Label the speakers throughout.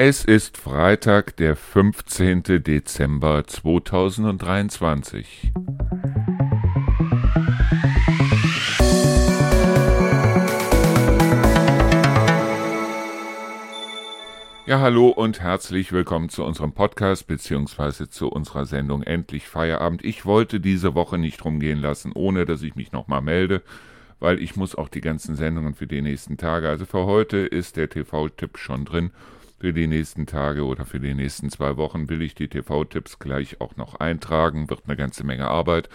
Speaker 1: Es ist Freitag, der 15. Dezember 2023. Ja, hallo und herzlich willkommen zu unserem Podcast beziehungsweise zu unserer Sendung Endlich Feierabend. Ich wollte diese Woche nicht rumgehen lassen, ohne dass ich mich nochmal melde, weil ich muss auch die ganzen Sendungen für die nächsten Tage. Also für heute ist der TV-Tipp schon drin für die nächsten Tage oder für die nächsten zwei Wochen will ich die TV-Tipps gleich auch noch eintragen. Wird eine ganze Menge Arbeit.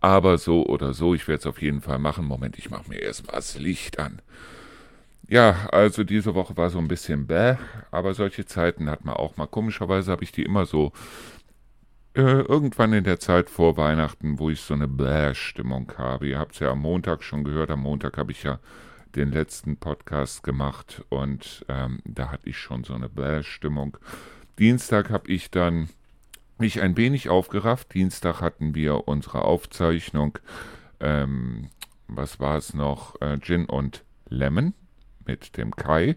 Speaker 1: Aber so oder so, ich werde es auf jeden Fall machen. Moment, ich mache mir erst mal das Licht an. Ja, also diese Woche war so ein bisschen bäh, aber solche Zeiten hat man auch mal. Komischerweise habe ich die immer so äh, irgendwann in der Zeit vor Weihnachten, wo ich so eine Bäh-Stimmung habe. Ihr habt es ja am Montag schon gehört. Am Montag habe ich ja den letzten Podcast gemacht und ähm, da hatte ich schon so eine Bäh-Stimmung. Dienstag habe ich dann mich ein wenig aufgerafft. Dienstag hatten wir unsere Aufzeichnung, ähm, was war es noch, äh, Gin und Lemon mit dem Kai.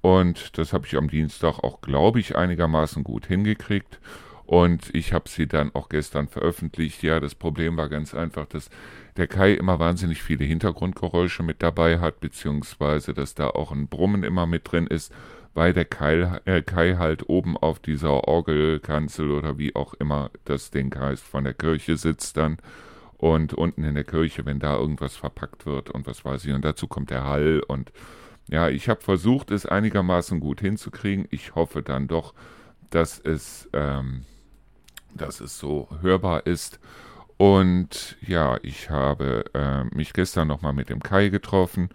Speaker 1: Und das habe ich am Dienstag auch, glaube ich, einigermaßen gut hingekriegt. Und ich habe sie dann auch gestern veröffentlicht. Ja, das Problem war ganz einfach, dass der Kai immer wahnsinnig viele Hintergrundgeräusche mit dabei hat, beziehungsweise dass da auch ein Brummen immer mit drin ist, weil der Kai, äh, Kai halt oben auf dieser Orgelkanzel oder wie auch immer das Ding heißt von der Kirche sitzt dann und unten in der Kirche, wenn da irgendwas verpackt wird und was weiß ich, und dazu kommt der Hall und ja, ich habe versucht, es einigermaßen gut hinzukriegen. Ich hoffe dann doch, dass es, ähm, dass es so hörbar ist. Und ja, ich habe äh, mich gestern nochmal mit dem Kai getroffen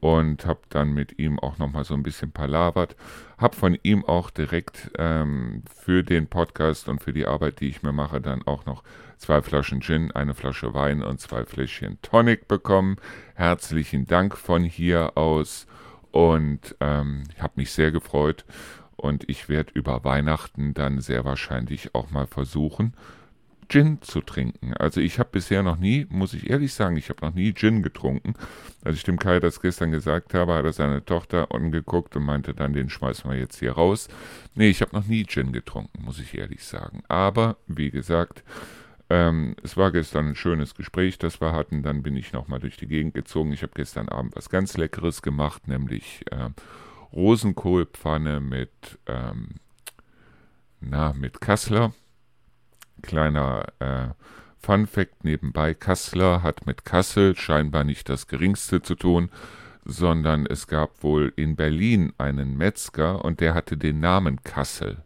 Speaker 1: und habe dann mit ihm auch nochmal so ein bisschen palavert. Habe von ihm auch direkt ähm, für den Podcast und für die Arbeit, die ich mir mache, dann auch noch zwei Flaschen Gin, eine Flasche Wein und zwei Fläschchen Tonic bekommen. Herzlichen Dank von hier aus und ähm, habe mich sehr gefreut und ich werde über Weihnachten dann sehr wahrscheinlich auch mal versuchen, Gin zu trinken. Also ich habe bisher noch nie, muss ich ehrlich sagen, ich habe noch nie Gin getrunken. Als ich dem Kai das gestern gesagt habe, hat er seine Tochter angeguckt und meinte dann, den schmeißen wir jetzt hier raus. Nee, ich habe noch nie Gin getrunken, muss ich ehrlich sagen. Aber, wie gesagt, ähm, es war gestern ein schönes Gespräch, das wir hatten. Dann bin ich nochmal durch die Gegend gezogen. Ich habe gestern Abend was ganz Leckeres gemacht, nämlich äh, Rosenkohlpfanne mit, ähm, na, mit Kassler. Kleiner äh, Fun Fact nebenbei: Kassler hat mit Kassel scheinbar nicht das Geringste zu tun, sondern es gab wohl in Berlin einen Metzger und der hatte den Namen Kassel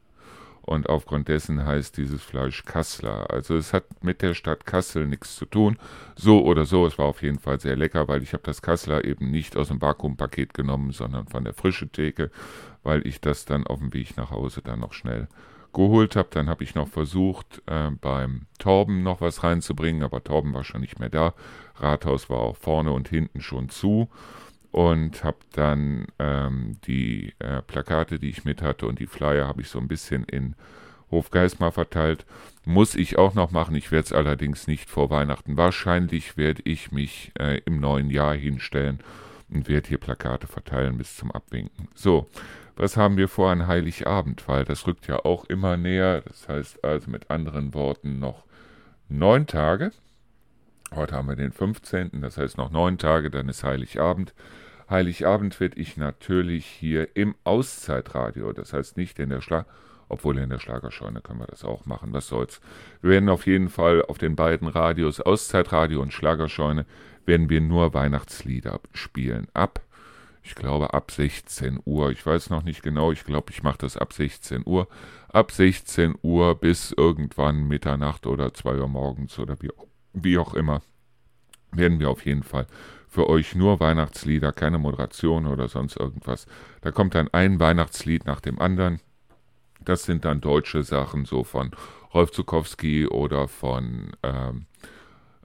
Speaker 1: und aufgrund dessen heißt dieses Fleisch Kassler. Also es hat mit der Stadt Kassel nichts zu tun. So oder so, es war auf jeden Fall sehr lecker, weil ich habe das Kassler eben nicht aus dem Vakuumpaket genommen, sondern von der frischen Theke, weil ich das dann auf dem Weg nach Hause dann noch schnell geholt habe. Dann habe ich noch versucht, äh, beim Torben noch was reinzubringen, aber Torben war schon nicht mehr da. Rathaus war auch vorne und hinten schon zu und habe dann ähm, die äh, Plakate, die ich mit hatte und die Flyer habe ich so ein bisschen in Hofgeismar verteilt. Muss ich auch noch machen. Ich werde es allerdings nicht vor Weihnachten. Wahrscheinlich werde ich mich äh, im neuen Jahr hinstellen und werde hier Plakate verteilen bis zum Abwinken. So, was haben wir vor an Heiligabend? Weil das rückt ja auch immer näher. Das heißt also mit anderen Worten noch neun Tage. Heute haben wir den 15., das heißt noch neun Tage, dann ist Heiligabend. Heiligabend werde ich natürlich hier im Auszeitradio, das heißt nicht in der Schlag, obwohl in der Schlagerscheune können wir das auch machen, was soll's. Wir werden auf jeden Fall auf den beiden Radios, Auszeitradio und Schlagerscheune, werden wir nur Weihnachtslieder spielen. Ab, ich glaube, ab 16 Uhr. Ich weiß noch nicht genau, ich glaube, ich mache das ab 16 Uhr. Ab 16 Uhr bis irgendwann Mitternacht oder 2 Uhr morgens oder wie, wie auch immer werden wir auf jeden Fall für euch nur Weihnachtslieder, keine Moderation oder sonst irgendwas. Da kommt dann ein Weihnachtslied nach dem anderen. Das sind dann deutsche Sachen, so von Rolf Zukowski oder von ähm,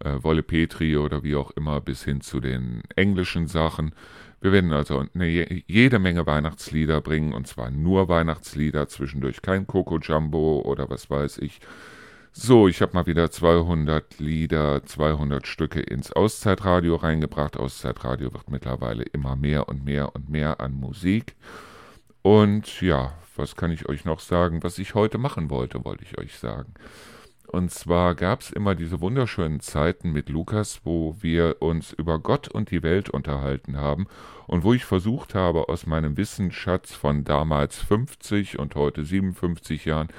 Speaker 1: äh, Wolle Petri oder wie auch immer, bis hin zu den englischen Sachen. Wir werden also eine, jede Menge Weihnachtslieder bringen, und zwar nur Weihnachtslieder, zwischendurch kein Coco Jumbo oder was weiß ich. So, ich habe mal wieder 200 Lieder, 200 Stücke ins Auszeitradio reingebracht. Auszeitradio wird mittlerweile immer mehr und mehr und mehr an Musik. Und ja, was kann ich euch noch sagen? Was ich heute machen wollte, wollte ich euch sagen. Und zwar gab es immer diese wunderschönen Zeiten mit Lukas, wo wir uns über Gott und die Welt unterhalten haben und wo ich versucht habe, aus meinem Wissensschatz von damals 50 und heute 57 Jahren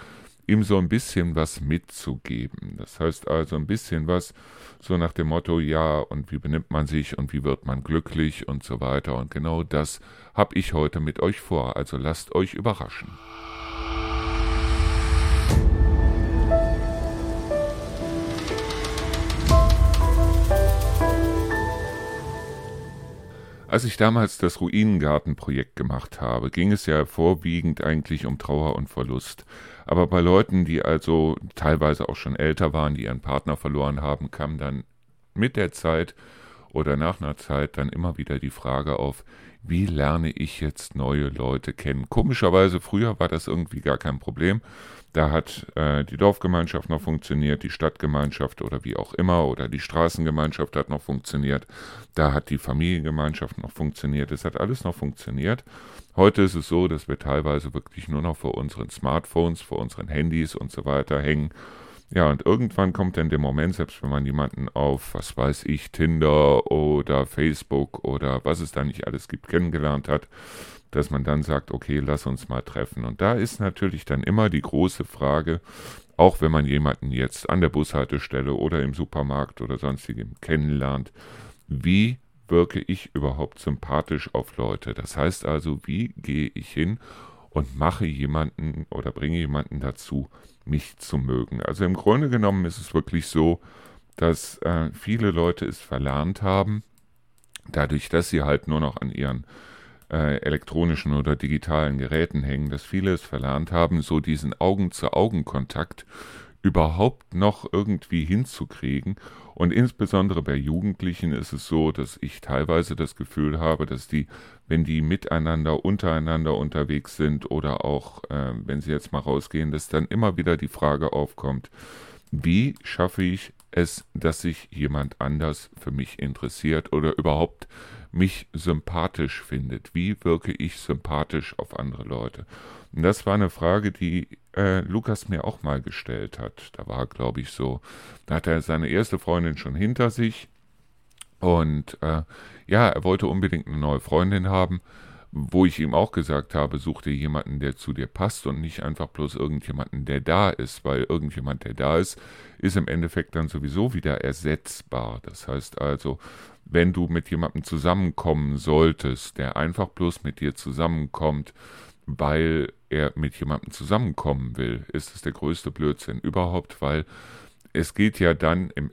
Speaker 1: ihm so ein bisschen was mitzugeben. Das heißt also ein bisschen was so nach dem Motto, ja, und wie benimmt man sich und wie wird man glücklich und so weiter. Und genau das habe ich heute mit euch vor. Also lasst euch überraschen. Als ich damals das Ruinengartenprojekt gemacht habe, ging es ja vorwiegend eigentlich um Trauer und Verlust. Aber bei Leuten, die also teilweise auch schon älter waren, die ihren Partner verloren haben, kam dann mit der Zeit oder nach einer Zeit dann immer wieder die Frage auf, wie lerne ich jetzt neue Leute kennen? Komischerweise, früher war das irgendwie gar kein Problem. Da hat äh, die Dorfgemeinschaft noch funktioniert, die Stadtgemeinschaft oder wie auch immer, oder die Straßengemeinschaft hat noch funktioniert. Da hat die Familiengemeinschaft noch funktioniert. Es hat alles noch funktioniert. Heute ist es so, dass wir teilweise wirklich nur noch vor unseren Smartphones, vor unseren Handys und so weiter hängen. Ja, und irgendwann kommt dann der Moment, selbst wenn man jemanden auf, was weiß ich, Tinder oder Facebook oder was es da nicht alles gibt, kennengelernt hat, dass man dann sagt, okay, lass uns mal treffen. Und da ist natürlich dann immer die große Frage, auch wenn man jemanden jetzt an der Bushaltestelle oder im Supermarkt oder sonstigem kennenlernt, wie wirke ich überhaupt sympathisch auf Leute? Das heißt also, wie gehe ich hin und mache jemanden oder bringe jemanden dazu, mich zu mögen? Also im Grunde genommen ist es wirklich so, dass äh, viele Leute es verlernt haben, dadurch, dass sie halt nur noch an ihren elektronischen oder digitalen Geräten hängen, dass viele es verlernt haben, so diesen Augen-zu-Augen-Kontakt überhaupt noch irgendwie hinzukriegen. Und insbesondere bei Jugendlichen ist es so, dass ich teilweise das Gefühl habe, dass die, wenn die miteinander, untereinander unterwegs sind oder auch, äh, wenn sie jetzt mal rausgehen, dass dann immer wieder die Frage aufkommt, wie schaffe ich es, dass sich jemand anders für mich interessiert oder überhaupt mich sympathisch findet. Wie wirke ich sympathisch auf andere Leute? Und das war eine Frage, die äh, Lukas mir auch mal gestellt hat. Da war, glaube ich, so, da hat er seine erste Freundin schon hinter sich. Und äh, ja, er wollte unbedingt eine neue Freundin haben, wo ich ihm auch gesagt habe, such dir jemanden, der zu dir passt und nicht einfach bloß irgendjemanden, der da ist, weil irgendjemand, der da ist, ist im Endeffekt dann sowieso wieder ersetzbar. Das heißt also, wenn du mit jemandem zusammenkommen solltest, der einfach bloß mit dir zusammenkommt, weil er mit jemandem zusammenkommen will, ist es der größte Blödsinn überhaupt, weil es geht ja dann im,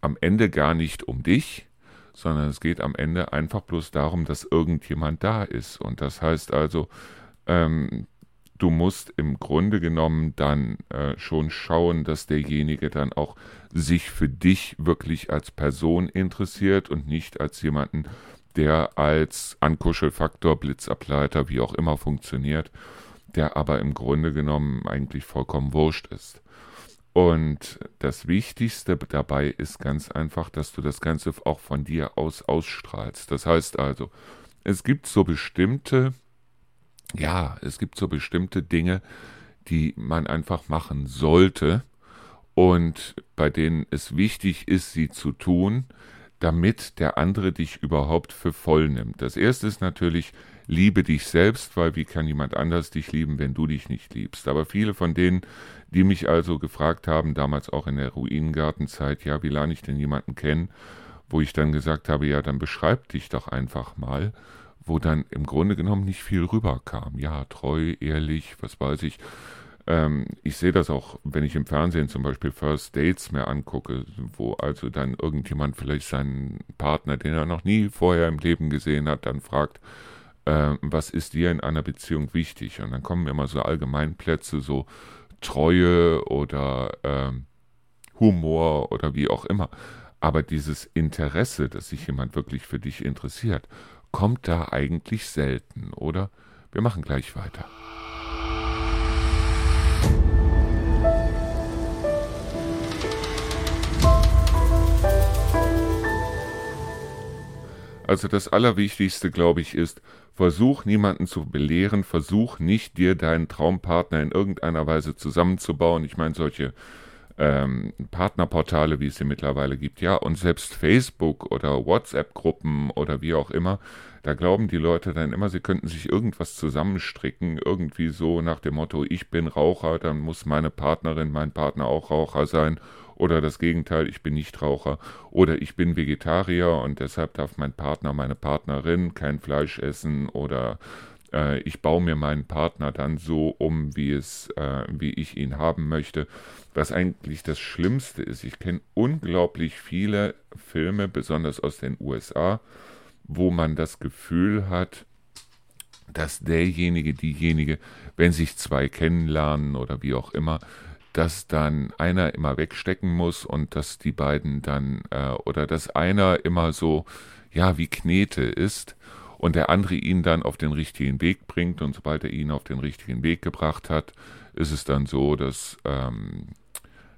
Speaker 1: am Ende gar nicht um dich, sondern es geht am Ende einfach bloß darum, dass irgendjemand da ist. Und das heißt also, ähm, du musst im Grunde genommen dann äh, schon schauen, dass derjenige dann auch sich für dich wirklich als Person interessiert und nicht als jemanden, der als Ankuschelfaktor, Blitzableiter, wie auch immer funktioniert, der aber im Grunde genommen eigentlich vollkommen wurscht ist. Und das Wichtigste dabei ist ganz einfach, dass du das Ganze auch von dir aus ausstrahlst. Das heißt also, es gibt so bestimmte ja, es gibt so bestimmte Dinge, die man einfach machen sollte und bei denen es wichtig ist, sie zu tun, damit der andere dich überhaupt für voll nimmt. Das erste ist natürlich, liebe dich selbst, weil wie kann jemand anders dich lieben, wenn du dich nicht liebst? Aber viele von denen, die mich also gefragt haben, damals auch in der Ruinengartenzeit, ja, wie lerne ich denn jemanden kennen, wo ich dann gesagt habe, ja, dann beschreib dich doch einfach mal wo dann im Grunde genommen nicht viel rüberkam. Ja, treu, ehrlich, was weiß ich. Ähm, ich sehe das auch, wenn ich im Fernsehen zum Beispiel First Dates mir angucke, wo also dann irgendjemand vielleicht seinen Partner, den er noch nie vorher im Leben gesehen hat, dann fragt, äh, was ist dir in einer Beziehung wichtig? Und dann kommen immer so Allgemeinplätze, so Treue oder äh, Humor oder wie auch immer. Aber dieses Interesse, dass sich jemand wirklich für dich interessiert, kommt da eigentlich selten, oder? Wir machen gleich weiter. Also das Allerwichtigste, glaube ich, ist, Versuch niemanden zu belehren, versuch nicht dir deinen Traumpartner in irgendeiner Weise zusammenzubauen. Ich meine, solche ähm, Partnerportale, wie es sie mittlerweile gibt, ja, und selbst Facebook oder WhatsApp-Gruppen oder wie auch immer, da glauben die Leute dann immer, sie könnten sich irgendwas zusammenstricken, irgendwie so nach dem Motto, ich bin Raucher, dann muss meine Partnerin, mein Partner auch Raucher sein. Oder das Gegenteil, ich bin nicht Raucher. Oder ich bin Vegetarier und deshalb darf mein Partner, meine Partnerin kein Fleisch essen oder äh, ich baue mir meinen Partner dann so um, wie es, äh, wie ich ihn haben möchte. Was eigentlich das Schlimmste ist, ich kenne unglaublich viele Filme, besonders aus den USA, wo man das Gefühl hat, dass derjenige, diejenige, wenn sich zwei kennenlernen oder wie auch immer, dass dann einer immer wegstecken muss und dass die beiden dann äh, oder dass einer immer so ja wie Knete ist und der andere ihn dann auf den richtigen Weg bringt und sobald er ihn auf den richtigen Weg gebracht hat, ist es dann so, dass ähm,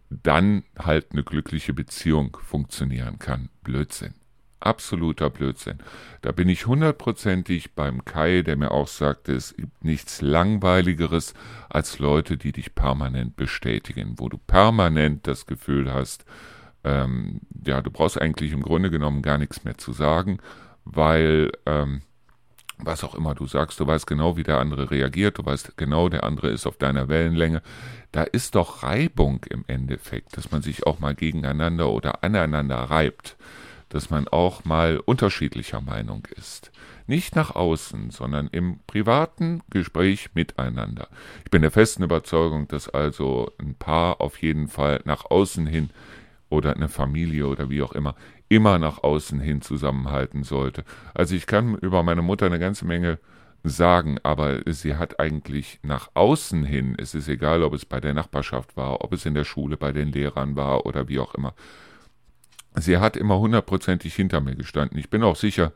Speaker 1: dann halt eine glückliche Beziehung funktionieren kann. Blödsinn absoluter Blödsinn. Da bin ich hundertprozentig beim Kai, der mir auch sagte, es gibt nichts Langweiligeres als Leute, die dich permanent bestätigen, wo du permanent das Gefühl hast, ähm, ja, du brauchst eigentlich im Grunde genommen gar nichts mehr zu sagen, weil ähm, was auch immer du sagst, du weißt genau, wie der andere reagiert, du weißt genau, der andere ist auf deiner Wellenlänge. Da ist doch Reibung im Endeffekt, dass man sich auch mal gegeneinander oder aneinander reibt dass man auch mal unterschiedlicher Meinung ist. Nicht nach außen, sondern im privaten Gespräch miteinander. Ich bin der festen Überzeugung, dass also ein Paar auf jeden Fall nach außen hin oder eine Familie oder wie auch immer immer nach außen hin zusammenhalten sollte. Also ich kann über meine Mutter eine ganze Menge sagen, aber sie hat eigentlich nach außen hin, es ist egal, ob es bei der Nachbarschaft war, ob es in der Schule bei den Lehrern war oder wie auch immer, sie hat immer hundertprozentig hinter mir gestanden. Ich bin auch sicher,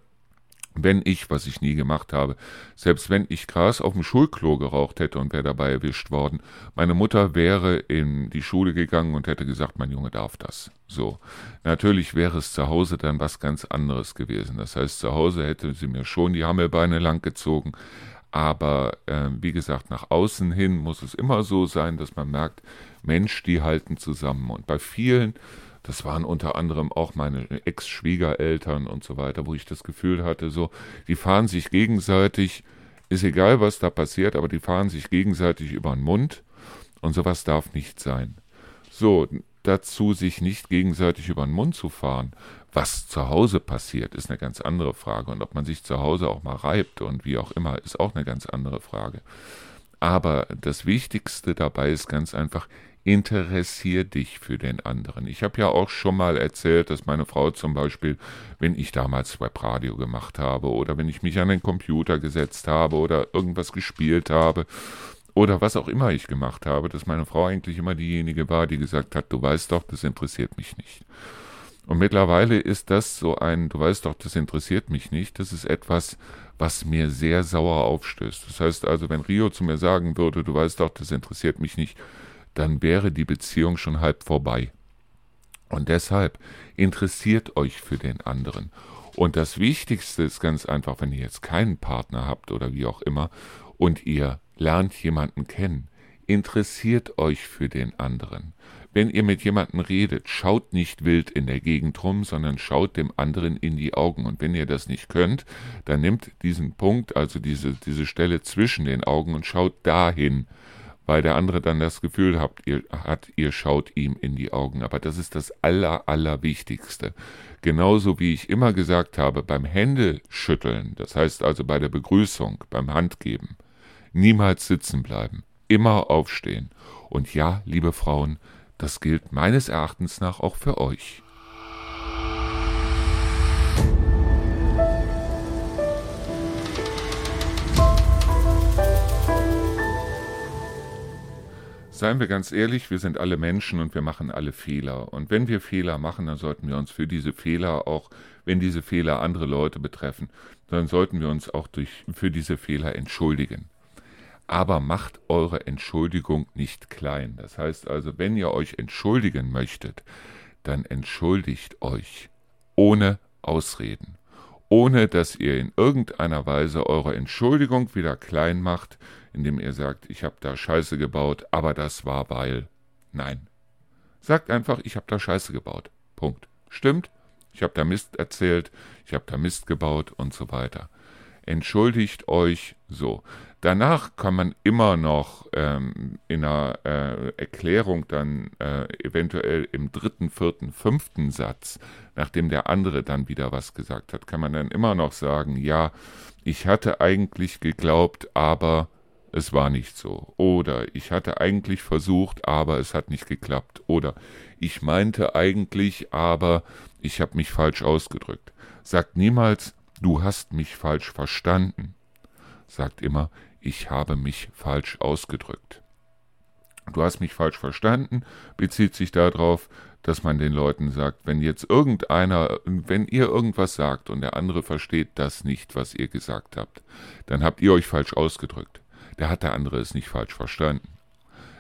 Speaker 1: wenn ich, was ich nie gemacht habe, selbst wenn ich Gras auf dem Schulklo geraucht hätte und wäre dabei erwischt worden, meine Mutter wäre in die Schule gegangen und hätte gesagt, mein Junge darf das. So. Natürlich wäre es zu Hause dann was ganz anderes gewesen. Das heißt, zu Hause hätte sie mir schon die Hammelbeine langgezogen. Aber äh, wie gesagt, nach außen hin muss es immer so sein, dass man merkt, Mensch, die halten zusammen. Und bei vielen das waren unter anderem auch meine Ex-Schwiegereltern und so weiter, wo ich das Gefühl hatte, so, die fahren sich gegenseitig, ist egal, was da passiert, aber die fahren sich gegenseitig über den Mund und sowas darf nicht sein. So, dazu sich nicht gegenseitig über den Mund zu fahren. Was zu Hause passiert, ist eine ganz andere Frage. Und ob man sich zu Hause auch mal reibt und wie auch immer, ist auch eine ganz andere Frage. Aber das Wichtigste dabei ist ganz einfach, interessier dich für den anderen. Ich habe ja auch schon mal erzählt, dass meine Frau zum Beispiel, wenn ich damals Webradio gemacht habe oder wenn ich mich an den Computer gesetzt habe oder irgendwas gespielt habe oder was auch immer ich gemacht habe, dass meine Frau eigentlich immer diejenige war, die gesagt hat, du weißt doch, das interessiert mich nicht. Und mittlerweile ist das so ein, du weißt doch, das interessiert mich nicht, das ist etwas, was mir sehr sauer aufstößt. Das heißt also, wenn Rio zu mir sagen würde, du weißt doch, das interessiert mich nicht, dann wäre die Beziehung schon halb vorbei. Und deshalb interessiert euch für den anderen. Und das Wichtigste ist ganz einfach, wenn ihr jetzt keinen Partner habt oder wie auch immer und ihr lernt jemanden kennen, interessiert euch für den anderen. Wenn ihr mit jemandem redet, schaut nicht wild in der Gegend rum, sondern schaut dem anderen in die Augen. Und wenn ihr das nicht könnt, dann nehmt diesen Punkt, also diese, diese Stelle zwischen den Augen und schaut dahin weil der andere dann das Gefühl habt, ihr, hat, ihr schaut ihm in die Augen. Aber das ist das Aller, Allerwichtigste. Genauso wie ich immer gesagt habe, beim Händeschütteln, das heißt also bei der Begrüßung, beim Handgeben, niemals sitzen bleiben, immer aufstehen. Und ja, liebe Frauen, das gilt meines Erachtens nach auch für euch. Seien wir ganz ehrlich, wir sind alle Menschen und wir machen alle Fehler. Und wenn wir Fehler machen, dann sollten wir uns für diese Fehler auch, wenn diese Fehler andere Leute betreffen, dann sollten wir uns auch durch, für diese Fehler entschuldigen. Aber macht eure Entschuldigung nicht klein. Das heißt also, wenn ihr euch entschuldigen möchtet, dann entschuldigt euch ohne Ausreden ohne dass ihr in irgendeiner Weise eure Entschuldigung wieder klein macht, indem ihr sagt, ich habe da Scheiße gebaut, aber das war weil. Nein. Sagt einfach, ich habe da Scheiße gebaut. Punkt. Stimmt? Ich habe da Mist erzählt, ich habe da Mist gebaut und so weiter. Entschuldigt euch so. Danach kann man immer noch ähm, in einer äh, Erklärung dann äh, eventuell im dritten, vierten, fünften Satz, nachdem der andere dann wieder was gesagt hat, kann man dann immer noch sagen, ja, ich hatte eigentlich geglaubt, aber es war nicht so. Oder ich hatte eigentlich versucht, aber es hat nicht geklappt. Oder ich meinte eigentlich, aber ich habe mich falsch ausgedrückt. Sagt niemals, du hast mich falsch verstanden. Sagt immer, ich habe mich falsch ausgedrückt. Du hast mich falsch verstanden, bezieht sich darauf, dass man den Leuten sagt, wenn jetzt irgendeiner, wenn ihr irgendwas sagt und der andere versteht das nicht, was ihr gesagt habt, dann habt ihr euch falsch ausgedrückt. Der hat der andere es nicht falsch verstanden.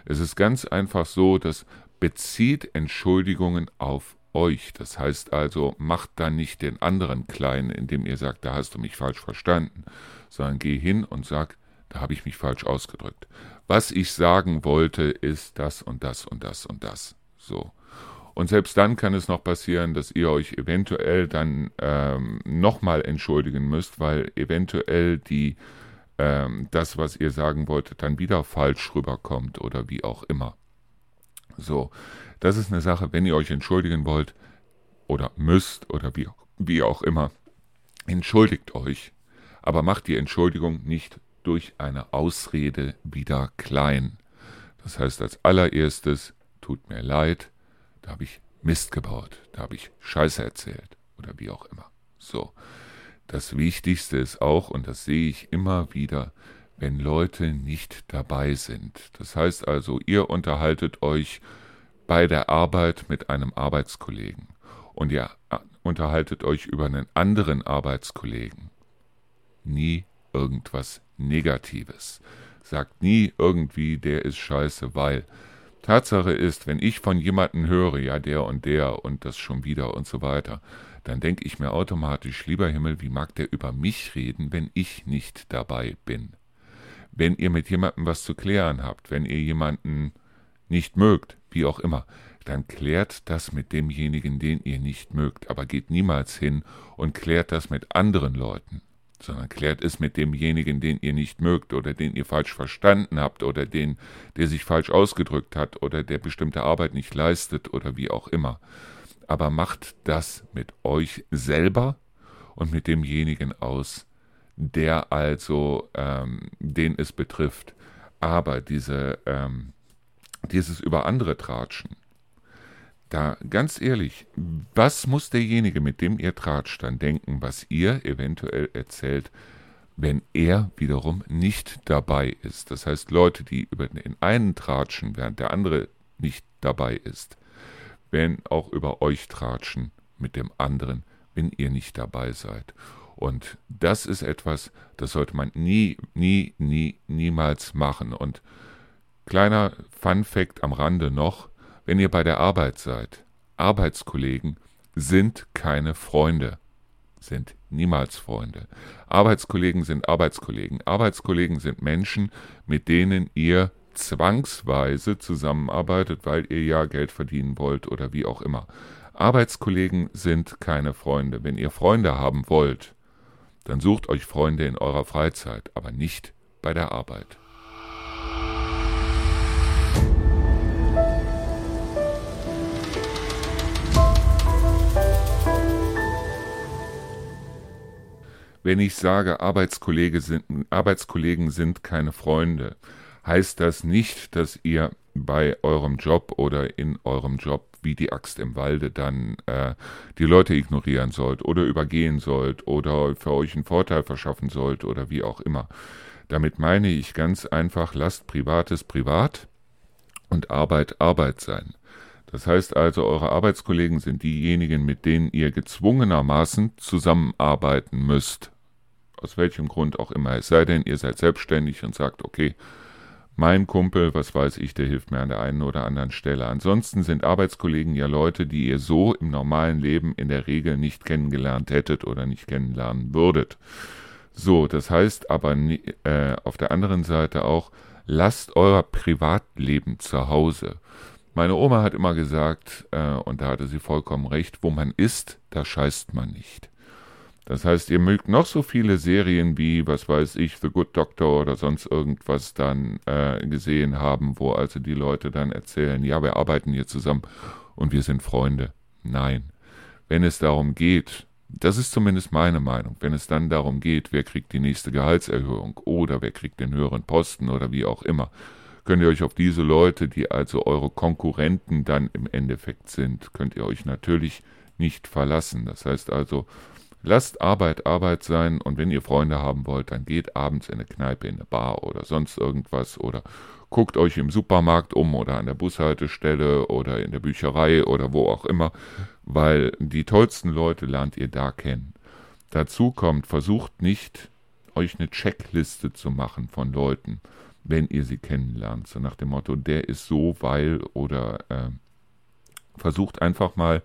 Speaker 1: Es ist ganz einfach so, dass bezieht Entschuldigungen auf euch. Das heißt also, macht dann nicht den anderen klein, indem ihr sagt, da hast du mich falsch verstanden, sondern geh hin und sag, da habe ich mich falsch ausgedrückt. Was ich sagen wollte, ist das und das und das und das. So. Und selbst dann kann es noch passieren, dass ihr euch eventuell dann ähm, nochmal entschuldigen müsst, weil eventuell die ähm, das, was ihr sagen wolltet, dann wieder falsch rüberkommt oder wie auch immer. So, das ist eine Sache, wenn ihr euch entschuldigen wollt oder müsst oder wie, wie auch immer, entschuldigt euch, aber macht die Entschuldigung nicht durch eine Ausrede wieder klein. Das heißt als allererstes, tut mir leid, da habe ich Mist gebaut, da habe ich Scheiße erzählt oder wie auch immer. So. Das Wichtigste ist auch, und das sehe ich immer wieder, wenn Leute nicht dabei sind. Das heißt also, ihr unterhaltet euch bei der Arbeit mit einem Arbeitskollegen und ihr äh, unterhaltet euch über einen anderen Arbeitskollegen. Nie irgendwas Negatives. Sagt nie irgendwie, der ist scheiße, weil Tatsache ist, wenn ich von jemandem höre, ja, der und der und das schon wieder und so weiter, dann denke ich mir automatisch, lieber Himmel, wie mag der über mich reden, wenn ich nicht dabei bin? Wenn ihr mit jemandem was zu klären habt, wenn ihr jemanden nicht mögt, wie auch immer, dann klärt das mit demjenigen, den ihr nicht mögt, aber geht niemals hin und klärt das mit anderen Leuten, sondern klärt es mit demjenigen, den ihr nicht mögt oder den ihr falsch verstanden habt oder den, der sich falsch ausgedrückt hat oder der bestimmte Arbeit nicht leistet oder wie auch immer. Aber macht das mit euch selber und mit demjenigen aus, der also, ähm, den es betrifft. Aber diese, ähm, dieses über andere Tratschen, da ganz ehrlich, was muss derjenige, mit dem ihr tratscht, dann denken, was ihr eventuell erzählt, wenn er wiederum nicht dabei ist? Das heißt, Leute, die über den einen tratschen, während der andere nicht dabei ist, werden auch über euch tratschen mit dem anderen, wenn ihr nicht dabei seid. Und das ist etwas, das sollte man nie, nie, nie, niemals machen. Und kleiner Fun fact am Rande noch, wenn ihr bei der Arbeit seid, Arbeitskollegen sind keine Freunde, sind niemals Freunde. Arbeitskollegen sind Arbeitskollegen. Arbeitskollegen sind Menschen, mit denen ihr zwangsweise zusammenarbeitet, weil ihr ja Geld verdienen wollt oder wie auch immer. Arbeitskollegen sind keine Freunde. Wenn ihr Freunde haben wollt, dann sucht euch Freunde in eurer Freizeit, aber nicht bei der Arbeit. Wenn ich sage, Arbeitskollege sind, Arbeitskollegen sind keine Freunde, heißt das nicht, dass ihr bei eurem Job oder in eurem Job wie die Axt im Walde dann äh, die Leute ignorieren sollt oder übergehen sollt oder für euch einen Vorteil verschaffen sollt oder wie auch immer. Damit meine ich ganz einfach, lasst Privates privat und Arbeit Arbeit sein. Das heißt also, eure Arbeitskollegen sind diejenigen, mit denen ihr gezwungenermaßen zusammenarbeiten müsst. Aus welchem Grund auch immer. Es sei denn, ihr seid selbstständig und sagt, okay, Mein Kumpel, was weiß ich, der hilft mir an der einen oder anderen Stelle. Ansonsten sind Arbeitskollegen ja Leute, die ihr so im normalen Leben in der Regel nicht kennengelernt hättet oder nicht kennenlernen würdet. So, das heißt aber äh, auf der anderen Seite auch, lasst euer Privatleben zu Hause. Meine Oma hat immer gesagt, äh, und da hatte sie vollkommen recht, wo man ist, da scheißt man nicht. Das heißt, ihr mögt noch so viele Serien wie, was weiß ich, The Good Doctor oder sonst irgendwas dann äh, gesehen haben, wo also die Leute dann erzählen, ja, wir arbeiten hier zusammen und wir sind Freunde. Nein. Wenn es darum geht, das ist zumindest meine Meinung, wenn es dann darum geht, wer kriegt die nächste Gehaltserhöhung oder wer kriegt den höheren Posten oder wie auch immer, könnt ihr euch auf diese Leute, die also eure Konkurrenten dann im Endeffekt sind, könnt ihr euch natürlich nicht verlassen. Das heißt also, Lasst Arbeit Arbeit sein und wenn ihr Freunde haben wollt, dann geht abends in eine Kneipe, in eine Bar oder sonst irgendwas oder guckt euch im Supermarkt um oder an der Bushaltestelle oder in der Bücherei oder wo auch immer, weil die tollsten Leute lernt ihr da kennen. Dazu kommt, versucht nicht, euch eine Checkliste zu machen von Leuten, wenn ihr sie kennenlernt. So nach dem Motto, der ist so, weil oder äh, versucht einfach mal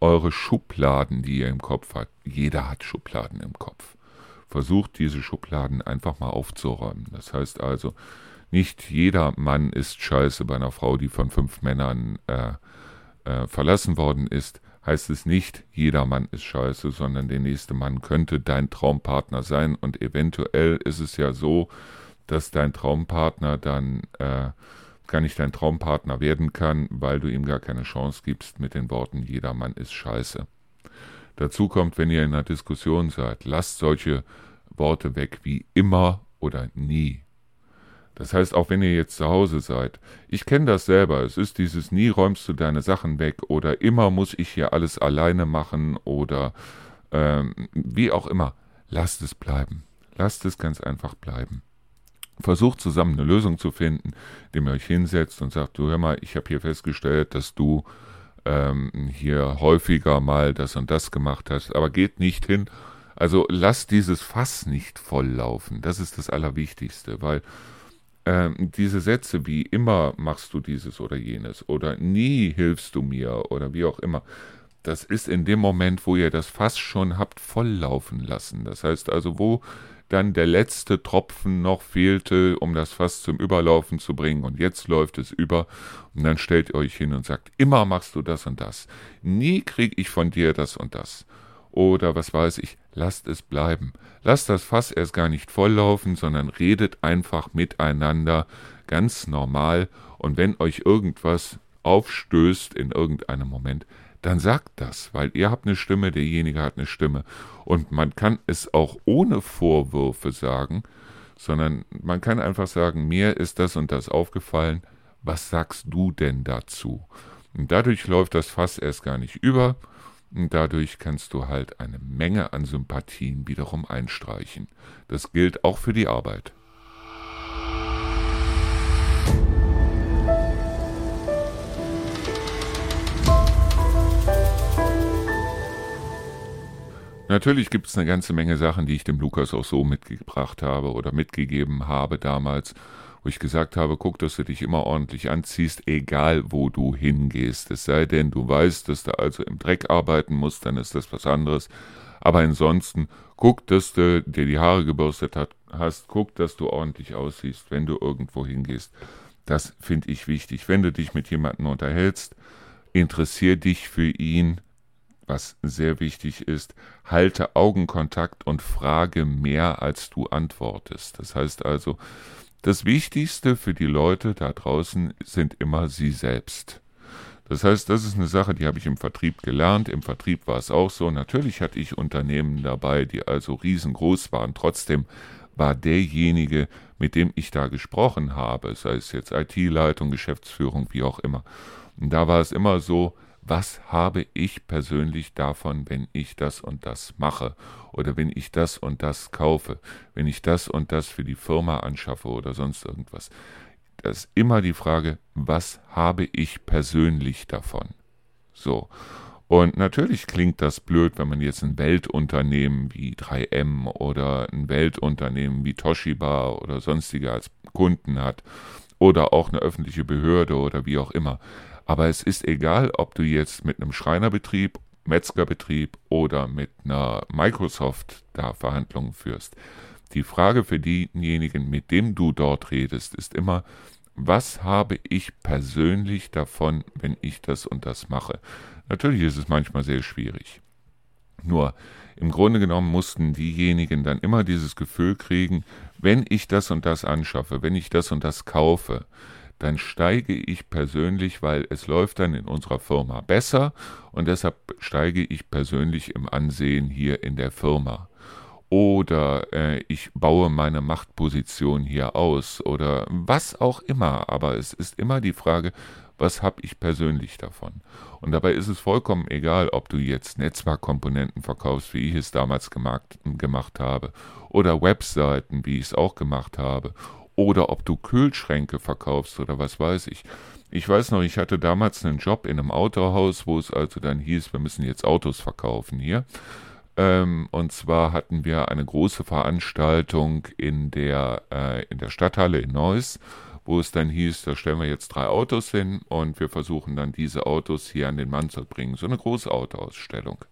Speaker 1: eure Schubladen, die ihr im Kopf habt. Jeder hat Schubladen im Kopf. Versucht diese Schubladen einfach mal aufzuräumen. Das heißt also, nicht jeder Mann ist scheiße bei einer Frau, die von fünf Männern äh, äh, verlassen worden ist. Heißt es nicht, jeder Mann ist scheiße, sondern der nächste Mann könnte dein Traumpartner sein. Und eventuell ist es ja so, dass dein Traumpartner dann äh, gar nicht dein Traumpartner werden kann, weil du ihm gar keine Chance gibst mit den Worten jedermann ist scheiße. Dazu kommt, wenn ihr in einer Diskussion seid, lasst solche Worte weg wie immer oder nie. Das heißt, auch wenn ihr jetzt zu Hause seid, ich kenne das selber, es ist dieses nie räumst du deine Sachen weg oder immer muss ich hier alles alleine machen oder ähm, wie auch immer, lasst es bleiben. Lasst es ganz einfach bleiben versucht zusammen eine Lösung zu finden, indem ihr euch hinsetzt und sagt, du hör mal, ich habe hier festgestellt, dass du ähm, hier häufiger mal das und das gemacht hast, aber geht nicht hin. Also lasst dieses Fass nicht volllaufen. Das ist das Allerwichtigste, weil ähm, diese Sätze wie immer machst du dieses oder jenes oder nie hilfst du mir oder wie auch immer, das ist in dem Moment, wo ihr das Fass schon habt volllaufen lassen. Das heißt also, wo dann der letzte Tropfen noch fehlte, um das Fass zum Überlaufen zu bringen und jetzt läuft es über und dann stellt ihr euch hin und sagt, immer machst du das und das, nie krieg ich von dir das und das. Oder was weiß ich, lasst es bleiben. Lasst das Fass erst gar nicht volllaufen, sondern redet einfach miteinander ganz normal und wenn euch irgendwas aufstößt in irgendeinem Moment, dann sagt das, weil ihr habt eine Stimme, derjenige hat eine Stimme. Und man kann es auch ohne Vorwürfe sagen, sondern man kann einfach sagen, mir ist das und das aufgefallen, was sagst du denn dazu? Und dadurch läuft das Fass erst gar nicht über und dadurch kannst du halt eine Menge an Sympathien wiederum einstreichen. Das gilt auch für die Arbeit. Natürlich gibt es eine ganze Menge Sachen, die ich dem Lukas auch so mitgebracht habe oder mitgegeben habe damals, wo ich gesagt habe, guck, dass du dich immer ordentlich anziehst, egal wo du hingehst. Es sei denn, du weißt, dass du also im Dreck arbeiten musst, dann ist das was anderes. Aber ansonsten, guck, dass du dir die Haare gebürstet hast, guck, dass du ordentlich aussiehst, wenn du irgendwo hingehst. Das finde ich wichtig. Wenn du dich mit jemandem unterhältst, interessier dich für ihn, was sehr wichtig ist, halte Augenkontakt und frage mehr, als du antwortest. Das heißt also, das Wichtigste für die Leute da draußen sind immer sie selbst. Das heißt, das ist eine Sache, die habe ich im Vertrieb gelernt. Im Vertrieb war es auch so. Natürlich hatte ich Unternehmen dabei, die also riesengroß waren. Trotzdem war derjenige, mit dem ich da gesprochen habe, sei es jetzt IT-Leitung, Geschäftsführung, wie auch immer. Und da war es immer so, was habe ich persönlich davon, wenn ich das und das mache oder wenn ich das und das kaufe, wenn ich das und das für die Firma anschaffe oder sonst irgendwas. Das ist immer die Frage, was habe ich persönlich davon? So. Und natürlich klingt das blöd, wenn man jetzt ein Weltunternehmen wie 3M oder ein Weltunternehmen wie Toshiba oder sonstige als Kunden hat oder auch eine öffentliche Behörde oder wie auch immer. Aber es ist egal, ob du jetzt mit einem Schreinerbetrieb, Metzgerbetrieb oder mit einer Microsoft da Verhandlungen führst. Die Frage für diejenigen, mit dem du dort redest, ist immer, was habe ich persönlich davon, wenn ich das und das mache? Natürlich ist es manchmal sehr schwierig. Nur im Grunde genommen mussten diejenigen dann immer dieses Gefühl kriegen, wenn ich das und das anschaffe, wenn ich das und das kaufe, dann steige ich persönlich, weil es läuft dann in unserer Firma besser und deshalb steige ich persönlich im Ansehen hier in der Firma. Oder äh, ich baue meine Machtposition hier aus oder was auch immer, aber es ist immer die Frage, was habe ich persönlich davon? Und dabei ist es vollkommen egal, ob du jetzt Netzwerkkomponenten verkaufst, wie ich es damals gemacht, gemacht habe, oder Webseiten, wie ich es auch gemacht habe, oder ob du Kühlschränke verkaufst oder was weiß ich. Ich weiß noch, ich hatte damals einen Job in einem Autohaus, wo es also dann hieß, wir müssen jetzt Autos verkaufen hier. Ähm, und zwar hatten wir eine große Veranstaltung in der, äh, in der Stadthalle in Neuss wo es dann hieß, da stellen wir jetzt drei Autos hin und wir versuchen dann diese Autos hier an den Mann zu bringen. So eine große Autoausstellung.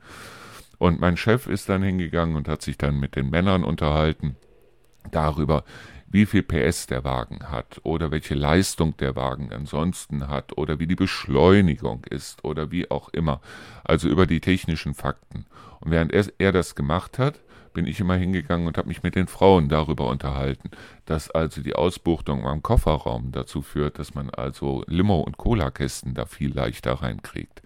Speaker 1: Und mein Chef ist dann hingegangen und hat sich dann mit den Männern unterhalten darüber, wie viel PS der Wagen hat oder welche Leistung der Wagen ansonsten hat oder wie die Beschleunigung ist oder wie auch immer. Also über die technischen Fakten. Und während er, er das gemacht hat, bin ich immer hingegangen und habe mich mit den Frauen darüber unterhalten, dass also die Ausbuchtung am Kofferraum dazu führt, dass man also Limo- und Cola-Kästen da viel leichter reinkriegt.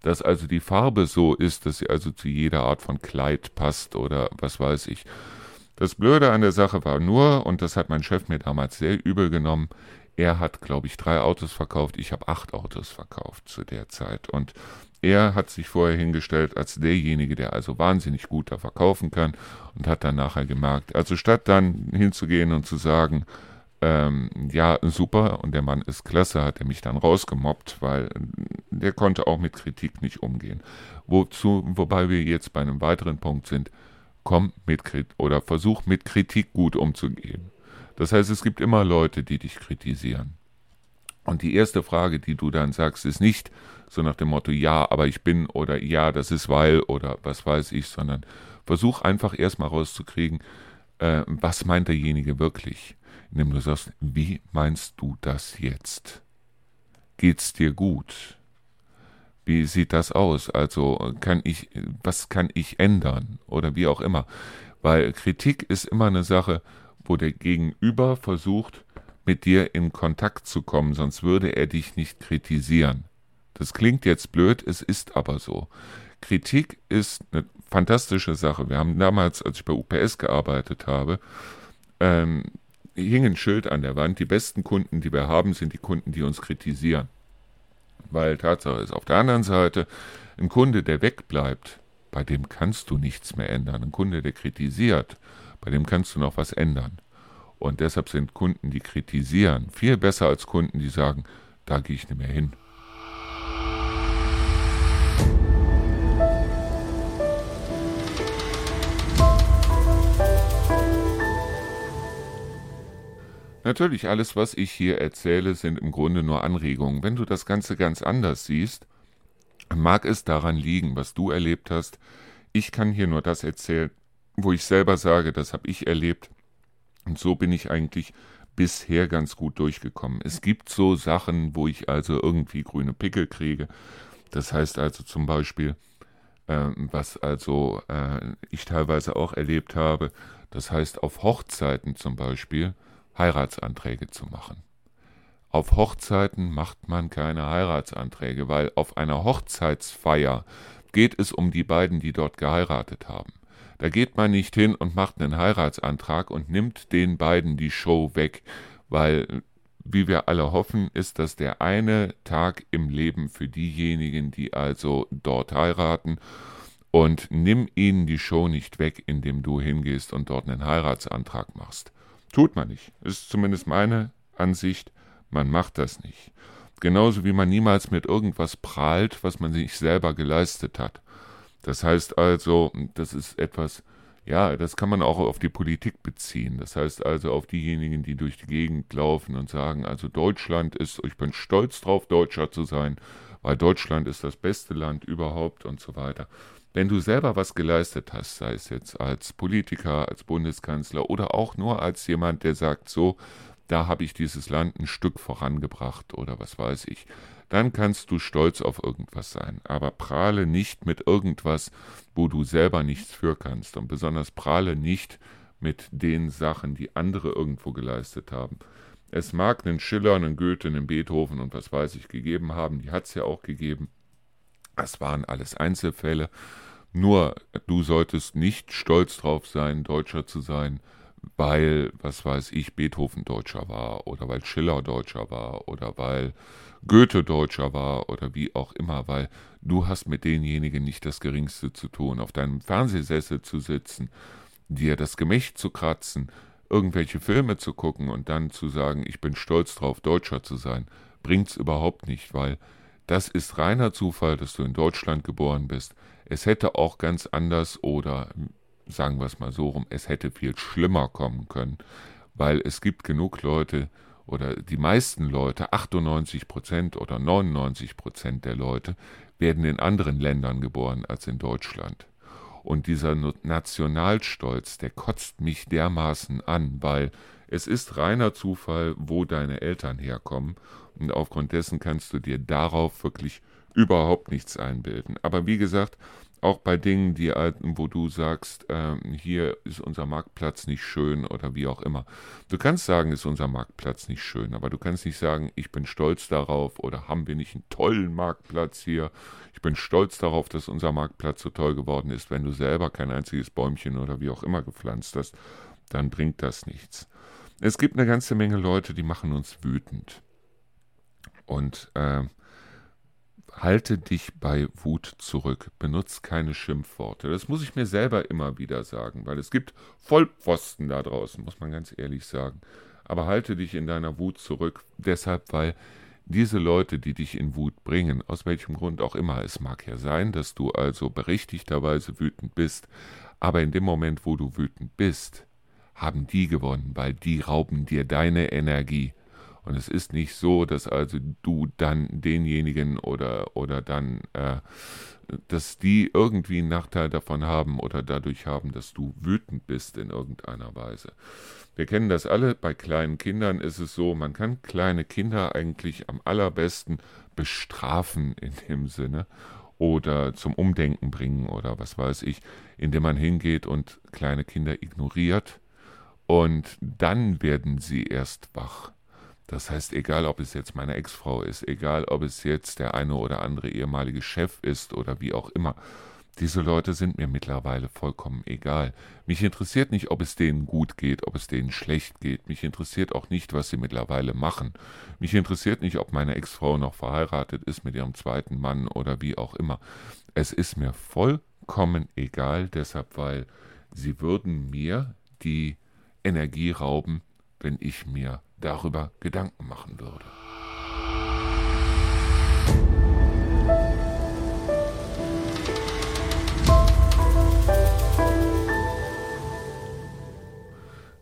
Speaker 1: Dass also die Farbe so ist, dass sie also zu jeder Art von Kleid passt oder was weiß ich. Das Blöde an der Sache war nur, und das hat mein Chef mir damals sehr übel genommen, er hat, glaube ich, drei Autos verkauft, ich habe acht Autos verkauft zu der Zeit. Und er hat sich vorher hingestellt als derjenige, der also wahnsinnig gut da verkaufen kann und hat dann nachher gemerkt, also statt dann hinzugehen und zu sagen, ähm, ja, super und der Mann ist klasse, hat er mich dann rausgemobbt, weil der konnte auch mit Kritik nicht umgehen. Wozu, wobei wir jetzt bei einem weiteren Punkt sind, komm mit oder versuch mit Kritik gut umzugehen. Das heißt, es gibt immer Leute, die dich kritisieren. Und die erste Frage, die du dann sagst, ist nicht so nach dem Motto, ja, aber ich bin oder ja, das ist weil oder was weiß ich, sondern versuch einfach erstmal rauszukriegen, äh, was meint derjenige wirklich. Indem du sagst, wie meinst du das jetzt? Geht's dir gut? Wie sieht das aus? Also kann ich, was kann ich ändern? Oder wie auch immer. Weil Kritik ist immer eine Sache, wo der Gegenüber versucht, mit dir in Kontakt zu kommen, sonst würde er dich nicht kritisieren. Das klingt jetzt blöd, es ist aber so. Kritik ist eine fantastische Sache. Wir haben damals, als ich bei UPS gearbeitet habe, ähm, hing ein Schild an der Wand, die besten Kunden, die wir haben, sind die Kunden, die uns kritisieren. Weil Tatsache ist, auf der anderen Seite, ein Kunde, der wegbleibt, bei dem kannst du nichts mehr ändern. Ein Kunde, der kritisiert, bei dem kannst du noch was ändern. Und deshalb sind Kunden, die kritisieren, viel besser als Kunden, die sagen, da gehe ich nicht mehr hin. Natürlich, alles, was ich hier erzähle, sind im Grunde nur Anregungen. Wenn du das Ganze ganz anders siehst, mag es daran liegen, was du erlebt hast. Ich kann hier nur das erzählen, wo ich selber sage, das habe ich erlebt. Und so bin ich eigentlich bisher ganz gut durchgekommen. Es gibt so Sachen, wo ich also irgendwie grüne Pickel kriege. Das heißt also zum Beispiel, äh, was also äh, ich teilweise auch erlebt habe, das heißt auf Hochzeiten zum Beispiel, Heiratsanträge zu machen. Auf Hochzeiten macht man keine Heiratsanträge, weil auf einer Hochzeitsfeier geht es um die beiden, die dort geheiratet haben. Da geht man nicht hin und macht einen Heiratsantrag und nimmt den beiden die Show weg, weil, wie wir alle hoffen, ist das der eine Tag im Leben für diejenigen, die also dort heiraten. Und nimm ihnen die Show nicht weg, indem du hingehst und dort einen Heiratsantrag machst. Tut man nicht. Ist zumindest meine Ansicht. Man macht das nicht. Genauso wie man niemals mit irgendwas prahlt, was man sich selber geleistet hat. Das heißt also, das ist etwas, Ja, das kann man auch auf die Politik beziehen. Das heißt also auf diejenigen, die durch die Gegend laufen und sagen, also Deutschland ist, ich bin stolz drauf, Deutscher zu sein, weil Deutschland ist das beste Land überhaupt und so weiter. Wenn du selber was geleistet hast, sei es jetzt als Politiker, als Bundeskanzler oder auch nur als jemand, der sagt, so, da habe ich dieses Land ein Stück vorangebracht oder was weiß ich, dann kannst du stolz auf irgendwas sein. Aber prahle nicht mit irgendwas, wo du selber nichts für kannst. Und besonders prahle nicht mit den Sachen, die andere irgendwo geleistet haben. Es mag einen Schiller, einen Goethe, einen Beethoven und was weiß ich gegeben haben, die hat es ja auch gegeben. Das waren alles Einzelfälle. Nur du solltest nicht stolz drauf sein, Deutscher zu sein, weil, was weiß ich, Beethoven Deutscher war oder weil Schiller Deutscher war oder weil Goethe Deutscher war oder wie auch immer, weil du hast mit denjenigen nicht das Geringste zu tun. Auf deinem Fernsehsessel zu sitzen, dir das Gemächt zu kratzen, irgendwelche Filme zu gucken und dann zu sagen, ich bin stolz drauf, Deutscher zu sein, bringt's überhaupt nicht, weil das ist reiner Zufall, dass du in Deutschland geboren bist. Es hätte auch ganz anders oder sagen wir es mal so rum, es hätte viel schlimmer kommen können, weil es gibt genug Leute, oder die meisten Leute, 98 Prozent oder 99 Prozent der Leute, werden in anderen Ländern geboren als in Deutschland. Und dieser Nationalstolz, der kotzt mich dermaßen an, weil es ist reiner Zufall, wo deine Eltern herkommen. Und aufgrund dessen kannst du dir darauf wirklich überhaupt nichts einbilden. Aber wie gesagt, auch bei Dingen, die alten, wo du sagst, äh, hier ist unser Marktplatz nicht schön oder wie auch immer. Du kannst sagen, ist unser Marktplatz nicht schön, aber du kannst nicht sagen, ich bin stolz darauf oder haben wir nicht einen tollen Marktplatz hier. Ich bin stolz darauf, dass unser Marktplatz so toll geworden ist. Wenn du selber kein einziges Bäumchen oder wie auch immer gepflanzt hast, dann bringt das nichts. Es gibt eine ganze Menge Leute, die machen uns wütend. Und äh, halte dich bei Wut zurück, benutze keine Schimpfworte. Das muss ich mir selber immer wieder sagen, weil es gibt Vollpfosten da draußen, muss man ganz ehrlich sagen. Aber halte dich in deiner Wut zurück, deshalb, weil diese Leute, die dich in Wut bringen, aus welchem Grund auch immer, es mag ja sein, dass du also berechtigterweise wütend bist, aber in dem Moment, wo du wütend bist, haben die gewonnen, weil die rauben dir deine Energie. Und es ist nicht so, dass also du dann denjenigen oder, oder dann, äh, dass die irgendwie einen Nachteil davon haben oder dadurch haben, dass du wütend bist in irgendeiner Weise. Wir kennen das alle, bei kleinen Kindern ist es so, man kann kleine Kinder eigentlich am allerbesten bestrafen in dem Sinne oder zum Umdenken bringen oder was weiß ich, indem man hingeht und kleine Kinder ignoriert und dann werden sie erst wach. Das heißt, egal ob es jetzt meine Ex-Frau ist, egal ob es jetzt der eine oder andere ehemalige Chef ist oder wie auch immer, diese Leute sind mir mittlerweile vollkommen egal. Mich interessiert nicht, ob es denen gut geht, ob es denen schlecht geht. Mich interessiert auch nicht, was sie mittlerweile machen. Mich interessiert nicht, ob meine Ex-Frau noch verheiratet ist mit ihrem zweiten Mann oder wie auch immer. Es ist mir vollkommen egal, deshalb, weil sie würden mir die Energie rauben, wenn ich mir darüber Gedanken machen würde.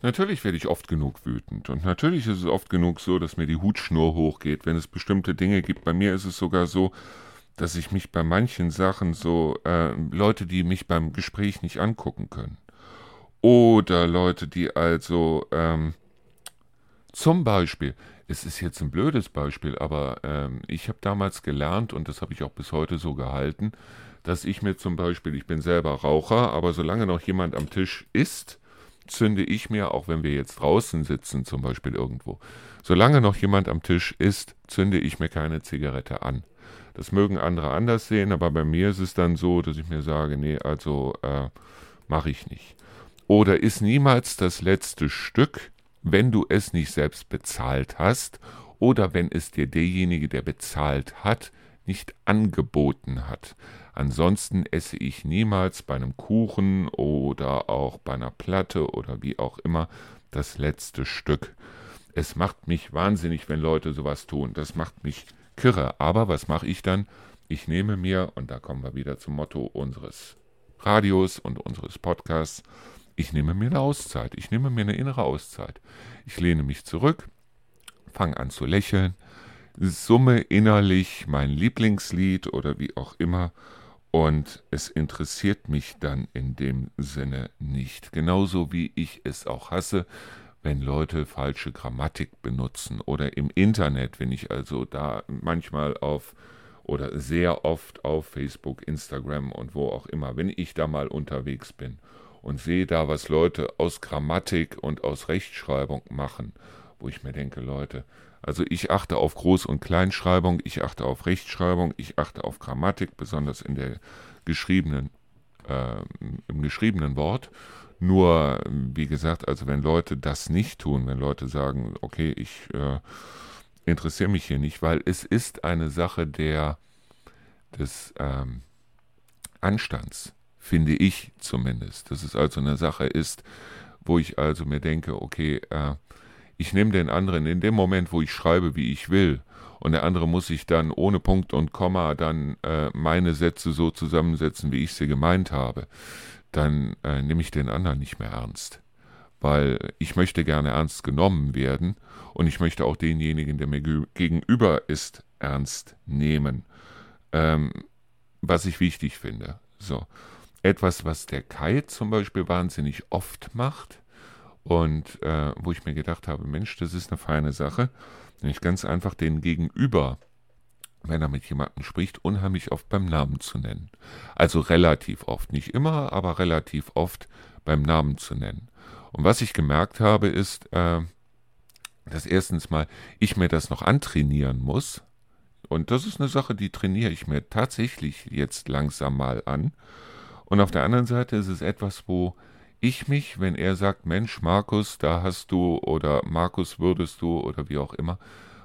Speaker 1: Natürlich werde ich oft genug wütend und natürlich ist es oft genug so, dass mir die Hutschnur hochgeht, wenn es bestimmte Dinge gibt. Bei mir ist es sogar so, dass ich mich bei manchen Sachen so, äh, Leute, die mich beim Gespräch nicht angucken können. Oder Leute, die also ähm, zum Beispiel, es ist jetzt ein blödes Beispiel, aber ähm, ich habe damals gelernt und das habe ich auch bis heute so gehalten, dass ich mir zum Beispiel, ich bin selber Raucher, aber solange noch jemand am Tisch ist, zünde ich mir, auch wenn wir jetzt draußen sitzen, zum Beispiel irgendwo, solange noch jemand am Tisch ist, zünde ich mir keine Zigarette an. Das mögen andere anders sehen, aber bei mir ist es dann so, dass ich mir sage, nee, also äh, mache ich nicht. Oder ist niemals das letzte Stück, wenn du es nicht selbst bezahlt hast oder wenn es dir derjenige, der bezahlt hat, nicht angeboten hat. Ansonsten esse ich niemals bei einem Kuchen oder auch bei einer Platte oder wie auch immer das letzte Stück. Es macht mich wahnsinnig, wenn Leute sowas tun. Das macht mich kirre. Aber was mache ich dann? Ich nehme mir, und da kommen wir wieder zum Motto unseres Radios und unseres Podcasts. Ich nehme mir eine Auszeit. Ich nehme mir eine innere Auszeit. Ich lehne mich zurück, fange an zu lächeln, summe innerlich mein Lieblingslied oder wie auch immer und es interessiert mich dann in dem Sinne nicht. Genauso wie ich es auch hasse, wenn Leute falsche Grammatik benutzen oder im Internet, wenn ich also da manchmal auf oder sehr oft auf Facebook, Instagram und wo auch immer, wenn ich da mal unterwegs bin und sehe da, was Leute aus Grammatik und aus Rechtschreibung machen, wo ich mir denke, Leute, also ich achte auf Groß- und Kleinschreibung, ich achte auf Rechtschreibung, ich achte auf Grammatik, besonders in der geschriebenen, äh, im geschriebenen Wort. Nur, wie gesagt, also wenn Leute das nicht tun, wenn Leute sagen, okay, ich äh, interessiere mich hier nicht, weil es ist eine Sache der des ähm, Anstands, finde ich zumindest. Dass es also eine Sache ist, wo ich also mir denke, okay, äh, ich nehme den anderen in dem Moment, wo ich schreibe, wie ich will, und der andere muss sich dann ohne Punkt und Komma dann äh, meine Sätze so zusammensetzen, wie ich sie gemeint habe, dann äh, nehme ich den anderen nicht mehr ernst. Weil ich möchte gerne ernst genommen werden und ich möchte auch denjenigen, der mir gegenüber ist, ernst nehmen. Ähm, was ich wichtig finde. So. Etwas, was der Kai zum Beispiel wahnsinnig oft macht und äh, wo ich mir gedacht habe, Mensch, das ist eine feine Sache, nämlich ganz einfach den Gegenüber, wenn er mit jemandem spricht, unheimlich oft beim Namen zu nennen. Also relativ oft, nicht immer, aber relativ oft beim Namen zu nennen. Und was ich gemerkt habe, ist, äh, dass erstens mal ich mir das noch antrainieren muss. Und das ist eine Sache, die trainiere ich mir tatsächlich jetzt langsam mal an. Und auf der anderen Seite ist es etwas, wo ich mich, wenn er sagt, Mensch, Markus, da hast du oder Markus würdest du oder wie auch immer,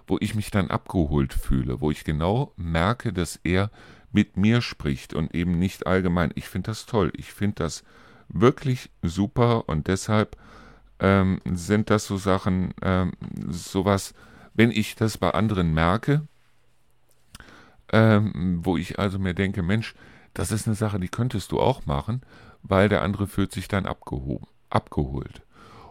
Speaker 1: wo ich mich dann abgeholt fühle, wo ich genau merke, dass er mit mir spricht und eben nicht allgemein. Ich finde das toll. Ich finde das wirklich super und deshalb ähm, sind das so Sachen, ähm, sowas, wenn ich das bei anderen merke, ähm, wo ich also mir denke, Mensch, das ist eine Sache, die könntest du auch machen, weil der andere fühlt sich dann abgehoben, abgeholt.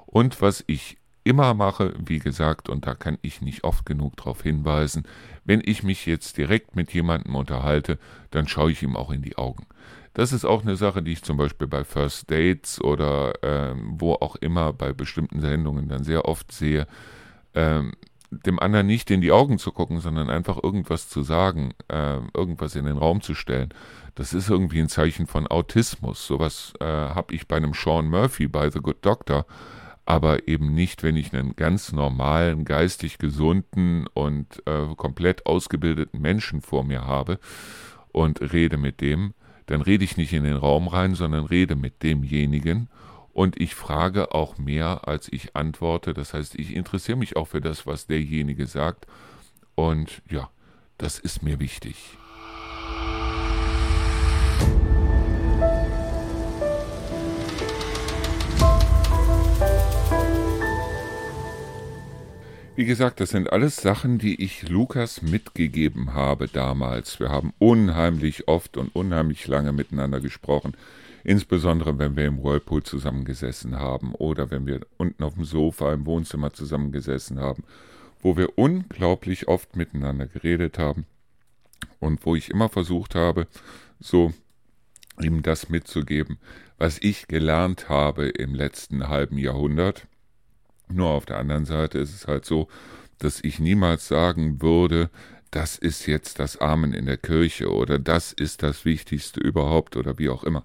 Speaker 1: Und was ich immer mache, wie gesagt, und da kann ich nicht oft genug darauf hinweisen, wenn ich mich jetzt direkt mit jemandem unterhalte, dann schaue ich ihm auch in die Augen. Das ist auch eine Sache, die ich zum Beispiel bei First Dates oder ähm, wo auch immer bei bestimmten Sendungen dann sehr oft sehe, ähm, dem anderen nicht in die Augen zu gucken, sondern einfach irgendwas zu sagen, äh, irgendwas in den Raum zu stellen. Das ist irgendwie ein Zeichen von Autismus. Sowas äh, habe ich bei einem Sean Murphy bei The Good Doctor, aber eben nicht, wenn ich einen ganz normalen, geistig gesunden und äh, komplett ausgebildeten Menschen vor mir habe und rede mit dem, dann rede ich nicht in den Raum rein, sondern rede mit demjenigen und ich frage auch mehr, als ich antworte. Das heißt, ich interessiere mich auch für das, was derjenige sagt. Und ja, das ist mir wichtig. Wie gesagt, das sind alles Sachen, die ich Lukas mitgegeben habe damals. Wir haben unheimlich oft und unheimlich lange miteinander gesprochen. Insbesondere, wenn wir im Whirlpool zusammengesessen haben oder wenn wir unten auf dem Sofa im Wohnzimmer zusammengesessen haben, wo wir unglaublich oft miteinander geredet haben und wo ich immer versucht habe, so ihm das mitzugeben, was ich gelernt habe im letzten halben Jahrhundert nur auf der anderen Seite ist es halt so, dass ich niemals sagen würde, das ist jetzt das Amen in der Kirche oder das ist das Wichtigste überhaupt oder wie auch immer.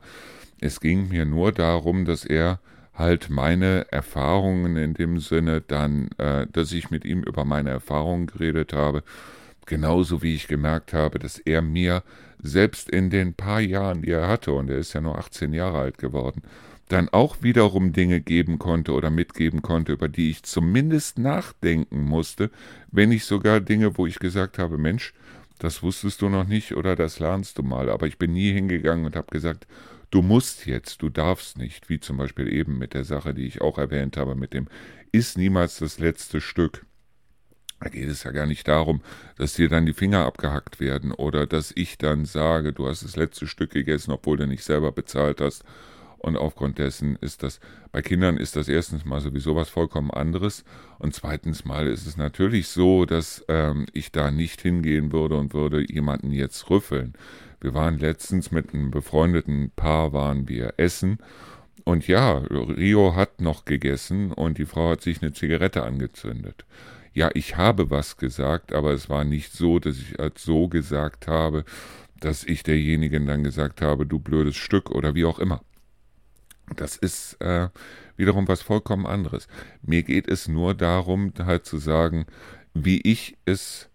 Speaker 1: Es ging mir nur darum, dass er halt meine Erfahrungen in dem Sinne dann, äh, dass ich mit ihm über meine Erfahrungen geredet habe, genauso wie ich gemerkt habe, dass er mir selbst in den paar Jahren, die er hatte, und er ist ja nur 18 Jahre alt geworden, dann auch wiederum Dinge geben konnte oder mitgeben konnte, über die ich zumindest nachdenken musste, wenn nicht sogar Dinge, wo ich gesagt habe, Mensch, das wusstest du noch nicht oder das lernst du mal. Aber ich bin nie hingegangen und habe gesagt, du musst jetzt, du darfst nicht, wie zum Beispiel eben mit der Sache, die ich auch erwähnt habe, mit dem ist niemals das letzte Stück. Da geht es ja gar nicht darum, dass dir dann die Finger abgehackt werden oder dass ich dann sage, du hast das letzte Stück gegessen, obwohl du nicht selber bezahlt hast. Und aufgrund dessen ist das, bei Kindern ist das erstens mal sowieso was vollkommen anderes. Und zweitens mal ist es natürlich so, dass ähm, ich da nicht hingehen würde und würde jemanden jetzt rüffeln. Wir waren letztens mit einem befreundeten Paar, waren wir essen. Und ja, Rio hat noch gegessen und die Frau hat sich eine Zigarette angezündet ja, ich habe was gesagt, aber es war nicht so, dass ich als so gesagt habe, dass ich derjenigen dann gesagt habe, du blödes Stück oder wie auch immer. Das ist äh, wiederum was vollkommen anderes. Mir geht es nur darum, halt zu sagen, wie ich es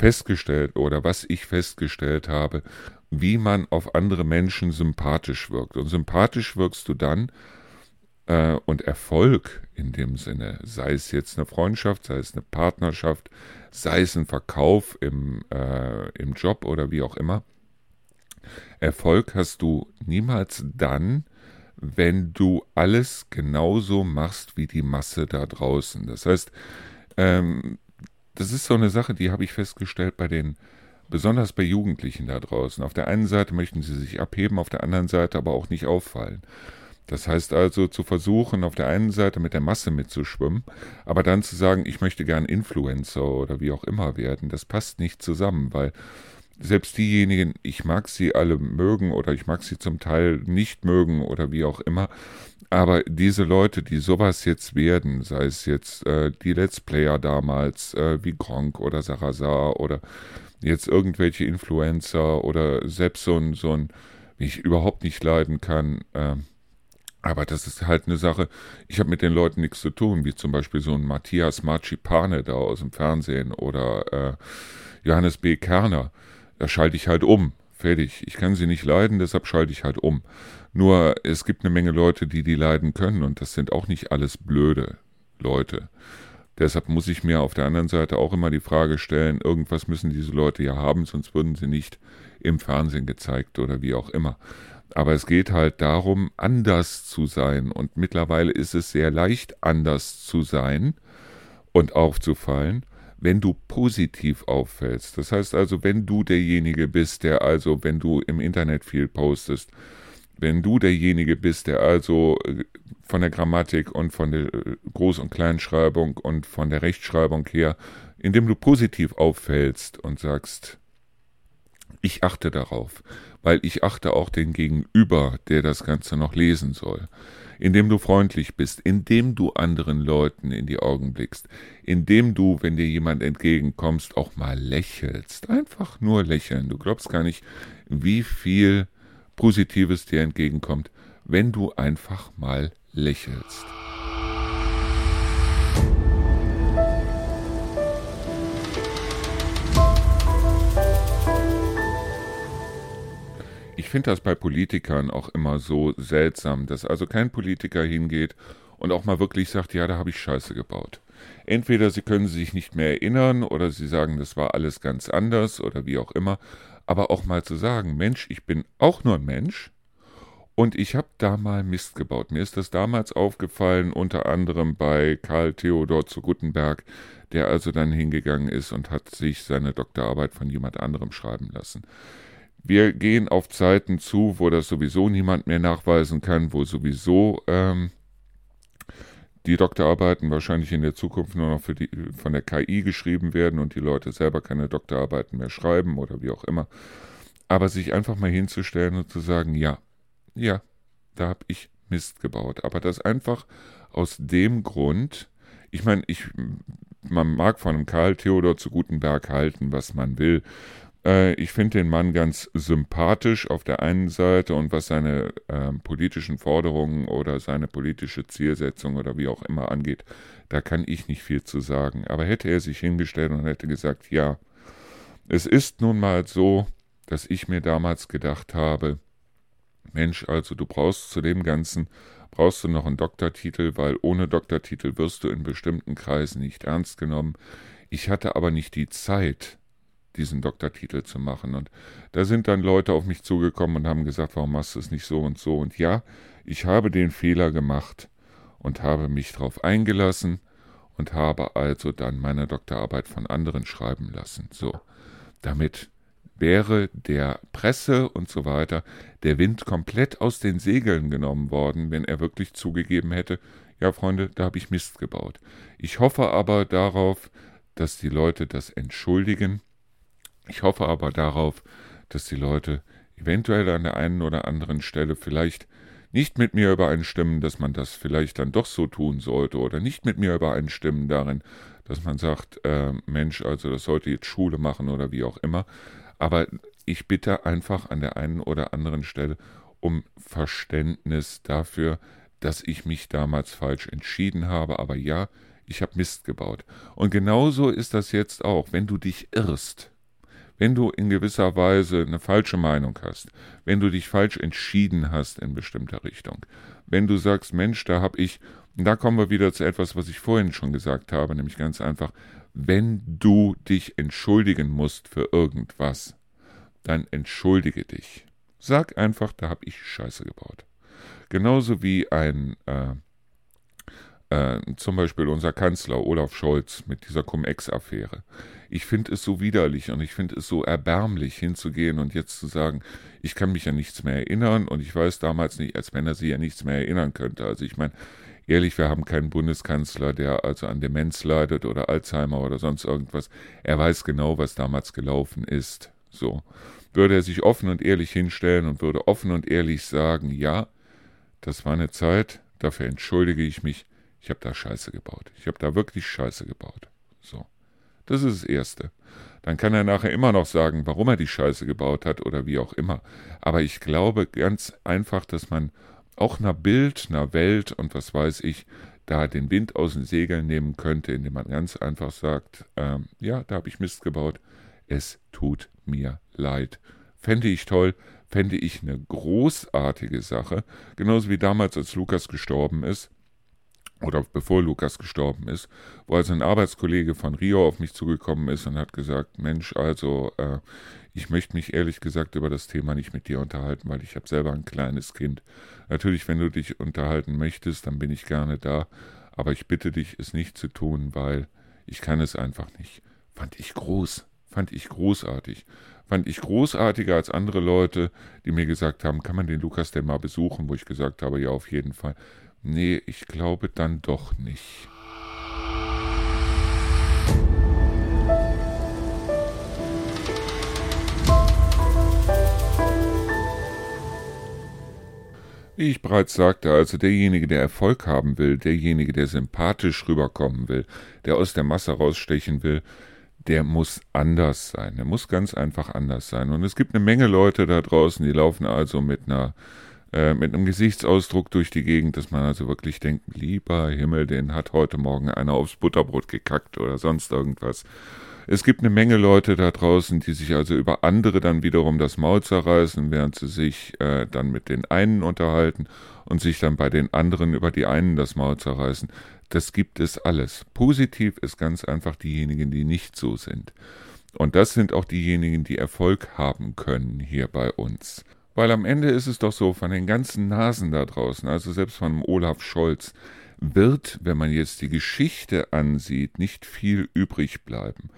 Speaker 1: festgestellt oder was ich festgestellt habe, wie man auf andere Menschen sympathisch wirkt. Und sympathisch wirkst du dann, äh, und Erfolg in dem Sinne, sei es jetzt eine Freundschaft, sei es eine Partnerschaft, sei es ein Verkauf im, äh, im Job oder wie auch immer. Erfolg hast du niemals dann, wenn du alles genauso machst wie die Masse da draußen. Das heißt, ähm, das ist so eine Sache, die habe ich festgestellt bei den, besonders bei Jugendlichen da draußen. Auf der einen Seite möchten sie sich abheben, auf der anderen Seite aber auch nicht auffallen. Das heißt also zu versuchen, auf der einen Seite mit der Masse mitzuschwimmen, aber dann zu sagen, ich möchte gern Influencer oder wie auch immer werden, das passt nicht zusammen, weil selbst diejenigen, ich mag sie alle mögen oder ich mag sie zum Teil nicht mögen oder wie auch immer, aber diese Leute, die sowas jetzt werden, sei es jetzt äh, die Let's Player damals, äh, wie Gronk oder Sarasar oder jetzt irgendwelche Influencer oder selbst so ein, so ein, wie ich überhaupt nicht leiden kann, äh, aber das ist halt eine Sache, ich habe mit den Leuten nichts zu tun, wie zum Beispiel so ein Matthias Marcipane da aus dem Fernsehen oder äh, Johannes B. Kerner. Da schalte ich halt um. Fertig. Ich kann sie nicht leiden, deshalb schalte ich halt um. Nur es gibt eine Menge Leute, die die leiden können und das sind auch nicht alles blöde Leute. Deshalb muss ich mir auf der anderen Seite auch immer die Frage stellen, irgendwas müssen diese Leute ja haben, sonst würden sie nicht im Fernsehen gezeigt oder wie auch immer. Aber es geht halt darum, anders zu sein. Und mittlerweile ist es sehr leicht, anders zu sein und aufzufallen, wenn du positiv auffällst. Das heißt also, wenn du derjenige bist, der also, wenn du im Internet viel postest, wenn du derjenige bist, der also äh, von der Grammatik und von der äh, Groß- und Kleinschreibung und von der Rechtschreibung her, indem du positiv auffällst und sagst, ich achte darauf, weil ich achte auch den Gegenüber, der das Ganze noch lesen soll. Indem du freundlich bist, indem du anderen Leuten in die Augen blickst, indem du, wenn dir jemand entgegenkommst, auch mal lächelst. Einfach nur lächeln. Du glaubst gar nicht, wie viel Positives dir entgegenkommt, wenn du einfach mal lächelst. Finde das bei Politikern auch immer so seltsam, dass also kein Politiker hingeht und auch mal wirklich sagt, ja, da habe ich Scheiße gebaut. Entweder sie können sich nicht mehr erinnern oder sie sagen, das war alles ganz anders oder wie auch immer, aber auch mal zu sagen, Mensch, ich bin auch nur ein Mensch und ich habe da mal Mist gebaut. Mir ist das damals aufgefallen, unter anderem bei Karl Theodor zu Guttenberg, der also dann hingegangen ist und hat sich seine Doktorarbeit von jemand anderem schreiben lassen. Wir gehen auf Zeiten zu, wo das sowieso niemand mehr nachweisen kann, wo sowieso ähm, die Doktorarbeiten wahrscheinlich in der Zukunft nur noch die, von der KI geschrieben werden und die Leute selber keine Doktorarbeiten mehr schreiben oder wie auch immer. Aber sich einfach mal hinzustellen und zu sagen, ja, ja, da habe ich Mist gebaut. Aber das einfach aus dem Grund, ich meine, ich, man mag von einem Karl Theodor zu Gutenberg halten, was man will. Äh, ich finde den Mann ganz sympathisch auf der einen Seite und was seine äh, politischen Forderungen oder seine politische Zielsetzung oder wie auch immer angeht, da kann ich nicht viel zu sagen. Aber hätte er sich hingestellt und hätte gesagt, ja, es ist nun mal so, dass ich mir damals gedacht habe, Mensch, also du brauchst zu dem Ganzen, brauchst du noch einen Doktortitel, weil ohne Doktortitel wirst du in bestimmten Kreisen nicht ernst genommen. Ich hatte aber nicht die Zeit, diesen Doktortitel zu machen. Und da sind dann Leute auf mich zugekommen und haben gesagt, warum machst du es nicht so und so? Und ja, ich habe den Fehler gemacht und habe mich darauf eingelassen und habe also dann meine Doktorarbeit von anderen schreiben lassen. So, damit wäre der Presse und so weiter der Wind komplett aus den Segeln genommen worden, wenn er wirklich zugegeben hätte, ja Freunde, da habe ich Mist gebaut. Ich hoffe aber darauf, dass die Leute das entschuldigen. Ich hoffe aber darauf, dass die Leute eventuell an der einen oder anderen Stelle vielleicht nicht mit mir übereinstimmen, dass man das vielleicht dann doch so tun sollte oder nicht mit mir übereinstimmen darin, dass man sagt, äh, Mensch, also das sollte jetzt Schule machen oder wie auch immer. Aber ich bitte einfach an der einen oder anderen Stelle um Verständnis dafür, dass ich mich damals falsch entschieden habe. Aber ja, ich habe Mist gebaut. Und genauso ist das jetzt auch, wenn du dich irrst wenn du in gewisser Weise eine falsche Meinung hast, wenn du dich falsch entschieden hast in bestimmter Richtung, wenn du sagst, Mensch, da habe ich, und da kommen wir wieder zu etwas, was ich vorhin schon gesagt habe, nämlich ganz einfach, wenn du dich entschuldigen musst für irgendwas, dann entschuldige dich. Sag einfach, da habe ich Scheiße gebaut. Genauso wie ein äh, äh, zum Beispiel unser Kanzler Olaf Scholz mit dieser Cum-Ex-Affäre. Ich finde es so widerlich und ich finde es so erbärmlich hinzugehen und jetzt zu sagen, ich kann mich an nichts mehr erinnern und ich weiß damals nicht, als wenn er sich an nichts mehr erinnern könnte. Also ich meine, ehrlich, wir haben keinen Bundeskanzler, der also an Demenz leidet oder Alzheimer oder sonst irgendwas. Er weiß genau, was damals gelaufen ist. So. Würde er sich offen und ehrlich hinstellen und würde offen und ehrlich sagen, ja, das war eine Zeit, dafür entschuldige ich mich, ich habe da Scheiße gebaut. Ich habe da wirklich Scheiße gebaut. So. Das ist das Erste. Dann kann er nachher immer noch sagen, warum er die Scheiße gebaut hat oder wie auch immer. Aber ich glaube ganz einfach, dass man auch einer Bild, einer Welt und was weiß ich, da den Wind aus den Segeln nehmen könnte, indem man ganz einfach sagt, ähm, ja, da habe ich Mist gebaut, es tut mir leid. Fände ich toll, fände ich eine großartige Sache, genauso wie damals, als Lukas gestorben ist, oder bevor Lukas gestorben ist, wo also ein Arbeitskollege von Rio auf mich zugekommen ist und hat gesagt, Mensch, also äh, ich möchte mich ehrlich gesagt über das Thema nicht mit dir unterhalten, weil ich habe selber ein kleines Kind. Natürlich, wenn du dich unterhalten möchtest, dann bin ich gerne da, aber ich bitte dich, es nicht zu tun, weil ich kann es einfach nicht. Fand ich groß, fand ich großartig. Fand ich großartiger als andere Leute, die mir gesagt haben, kann man den Lukas denn mal besuchen, wo ich gesagt habe, ja, auf jeden Fall. Nee, ich glaube dann doch nicht. Wie ich bereits sagte, also derjenige, der Erfolg haben will, derjenige, der sympathisch rüberkommen will, der aus der Masse rausstechen will, der muss anders sein. Der muss ganz einfach anders sein. Und es gibt eine Menge Leute da draußen, die laufen also mit einer äh, mit einem Gesichtsausdruck durch die Gegend, dass man also wirklich denkt, lieber Himmel, den hat heute Morgen einer aufs Butterbrot gekackt oder sonst irgendwas. Es gibt eine Menge Leute da draußen, die sich also über andere dann wiederum das Maul zerreißen, während sie sich äh, dann mit den einen unterhalten und sich dann bei den anderen über die einen das Maul zerreißen. Das gibt es alles. Positiv ist ganz einfach diejenigen, die nicht so sind. Und das sind auch diejenigen, die Erfolg haben können hier bei uns. Weil am Ende ist es doch so, von den ganzen Nasen da draußen, also selbst von Olaf Scholz, wird, wenn man jetzt die Geschichte ansieht, nicht viel übrig bleiben.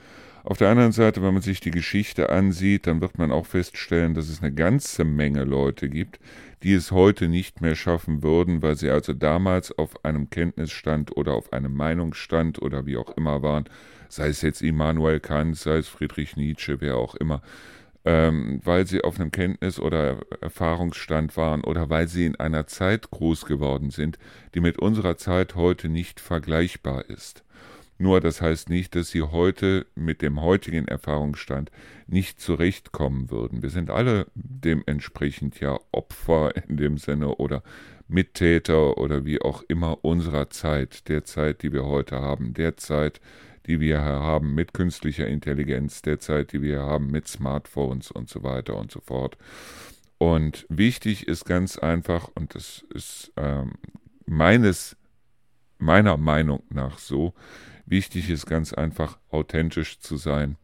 Speaker 1: Auf der anderen Seite, wenn man sich die Geschichte ansieht, dann wird man auch feststellen, dass es eine ganze Menge Leute gibt, die es heute nicht mehr schaffen würden, weil sie also damals auf einem Kenntnisstand oder auf einem Meinungsstand oder wie auch immer waren, sei es jetzt Immanuel Kant, sei es Friedrich Nietzsche, wer auch immer, ähm, weil sie auf einem Kenntnis- oder Erfahrungsstand waren oder weil sie in einer Zeit groß geworden sind, die mit unserer Zeit heute nicht vergleichbar ist. Nur das heißt nicht, dass sie heute mit dem heutigen Erfahrungsstand nicht zurechtkommen würden. Wir sind alle dementsprechend ja Opfer in dem Sinne oder Mittäter oder wie auch immer unserer Zeit, der Zeit, die wir heute haben, der Zeit, die wir haben mit künstlicher Intelligenz, der Zeit, die wir haben mit Smartphones und so weiter und so fort. Und wichtig ist ganz einfach, und das ist ähm, meines, meiner Meinung nach so, wichtig ist ganz einfach, authentisch zu sein.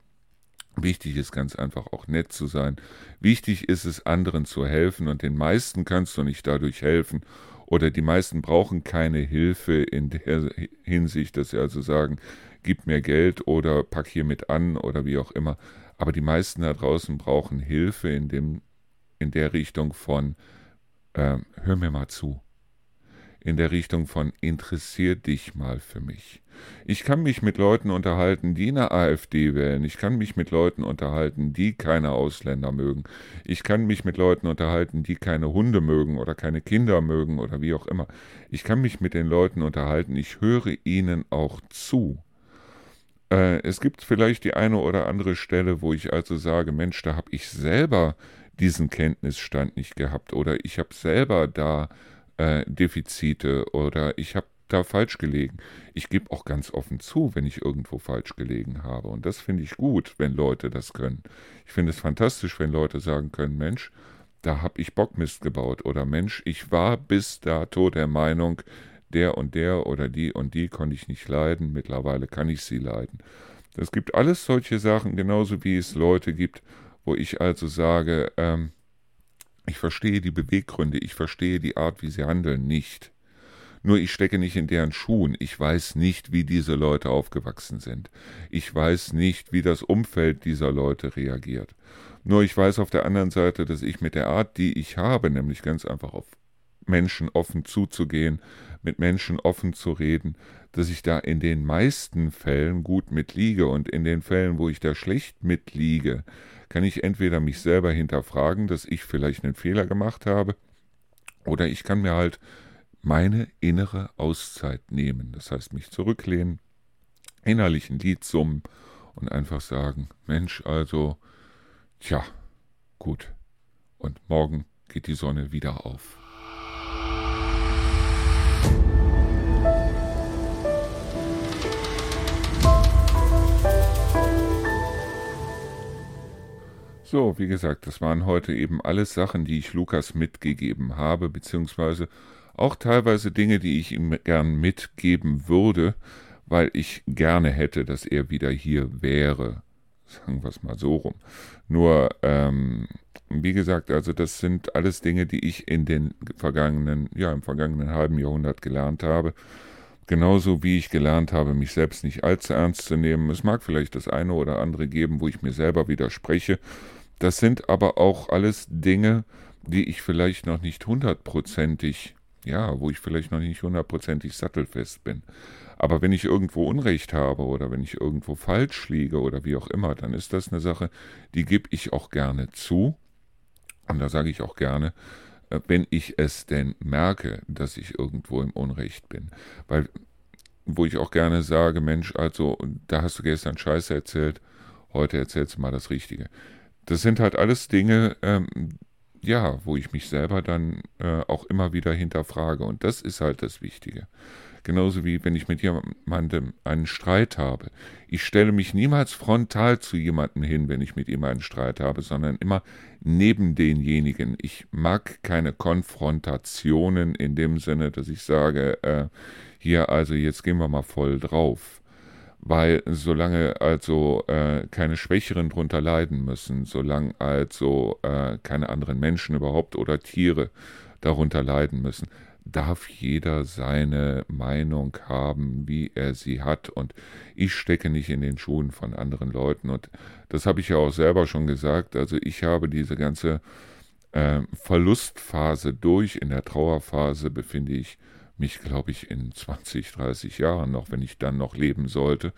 Speaker 1: Wichtig ist ganz einfach auch nett zu sein. Wichtig ist es, anderen zu helfen und den meisten kannst du nicht dadurch helfen, oder die meisten brauchen keine Hilfe in der Hinsicht, dass sie also sagen, gib mir Geld oder pack hier mit an oder wie auch immer. Aber die meisten da draußen brauchen Hilfe in, dem, in der Richtung von, äh, hör mir mal zu in der Richtung von interessier dich mal für mich. Ich kann mich mit Leuten unterhalten, die eine AfD wählen. Ich kann mich mit Leuten unterhalten, die keine Ausländer mögen. Ich kann mich mit Leuten unterhalten, die keine Hunde mögen oder keine Kinder mögen oder wie auch immer. Ich kann mich mit den Leuten unterhalten. Ich höre ihnen auch zu. Äh, es gibt vielleicht die eine oder andere Stelle, wo ich also sage, Mensch, da habe ich selber diesen Kenntnisstand nicht gehabt oder ich habe selber da äh, Defizite oder ich habe da falsch gelegen. Ich gebe auch ganz offen zu, wenn ich irgendwo falsch gelegen habe. Und das finde ich gut, wenn Leute das können. Ich finde es fantastisch, wenn Leute sagen können, Mensch, da habe ich Bockmist gebaut. Oder Mensch, ich war bis dato der Meinung, der und der oder die und die konnte ich nicht leiden. Mittlerweile kann ich sie leiden. Es gibt alles solche Sachen, genauso wie es Leute gibt, wo ich also sage, ähm, ich verstehe die Beweggründe, ich verstehe die Art, wie sie handeln, nicht. Nur ich stecke nicht in deren Schuhen, ich weiß nicht, wie diese Leute aufgewachsen sind. Ich weiß nicht, wie das Umfeld dieser Leute reagiert. Nur ich weiß auf der anderen Seite, dass ich mit der Art, die ich habe, nämlich ganz einfach auf Menschen offen zuzugehen, mit Menschen offen zu reden, dass ich da in den meisten Fällen gut mitliege und in den Fällen, wo ich da schlecht mitliege, kann ich entweder mich selber hinterfragen, dass ich vielleicht einen Fehler gemacht habe, oder ich kann mir halt meine innere Auszeit nehmen. Das heißt, mich zurücklehnen, innerlich ein Lied summen und einfach sagen, Mensch, also, tja, gut. Und morgen geht die Sonne wieder auf. So, wie gesagt, das waren heute eben alles Sachen, die ich Lukas mitgegeben habe, beziehungsweise auch teilweise Dinge, die ich ihm gern mitgeben würde, weil ich gerne hätte, dass er wieder hier wäre. Sagen wir es mal so rum. Nur, ähm, wie gesagt, also das sind alles Dinge, die ich in den vergangenen, ja, im vergangenen halben Jahrhundert gelernt habe. Genauso wie ich gelernt habe, mich selbst nicht allzu ernst zu nehmen. Es mag vielleicht das eine oder andere geben, wo ich mir selber widerspreche das sind aber auch alles Dinge, die ich vielleicht noch nicht hundertprozentig, ja, wo ich vielleicht noch nicht hundertprozentig sattelfest bin. Aber wenn ich irgendwo Unrecht habe oder wenn ich irgendwo falsch liege oder wie auch immer, dann ist das eine Sache, die gebe ich auch gerne zu. Und da sage ich auch gerne, äh, wenn ich es denn merke, dass ich irgendwo im Unrecht bin. Weil, wo ich auch gerne sage, Mensch, also, da hast du gestern Scheiße erzählt, heute erzählst du mal das Richtige das sind halt alles Dinge, ähm, ja, wo ich mich selber dann äh, auch immer wieder hinterfrage. Und das ist halt das Wichtige. Genauso wie wenn ich mit jemandem einen Streit habe. Ich stelle mich niemals frontal zu jemandem hin, wenn ich mit ihm einen Streit habe, sondern immer neben denjenigen. Ich mag keine Konfrontationen in dem Sinne, dass ich sage, äh, hier, also jetzt gehen wir mal voll drauf weil solange also äh, keine Schwächeren drunter leiden müssen, solange also äh, keine anderen Menschen überhaupt oder Tiere darunter leiden müssen, darf jeder seine Meinung haben, wie er sie hat. Und ich stecke nicht in den Schuhen von anderen Leuten. Und das habe ich ja auch selber schon gesagt. Also ich habe diese ganze äh, Verlustphase durch. In der Trauerphase befinde ich mich, glaube ich, in 20, 30 Jahren noch, wenn ich dann noch leben sollte.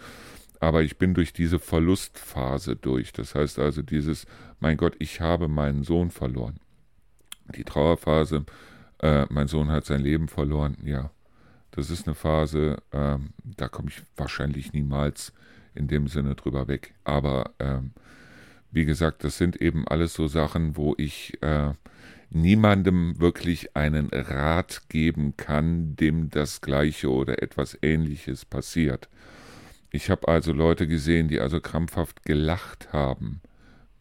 Speaker 1: Aber ich bin durch diese Verlustphase durch. Das heißt also dieses, mein Gott, ich habe meinen Sohn verloren. Die Trauerphase, äh, mein Sohn hat sein Leben verloren, ja. Das ist eine Phase, äh, da komme ich wahrscheinlich niemals in dem Sinne drüber weg. Aber äh, wie gesagt, das sind eben alles so Sachen, wo ich äh, niemandem wirklich einen Rat geben kann, dem das gleiche oder etwas ähnliches passiert. Ich habe also Leute gesehen, die also krampfhaft gelacht haben,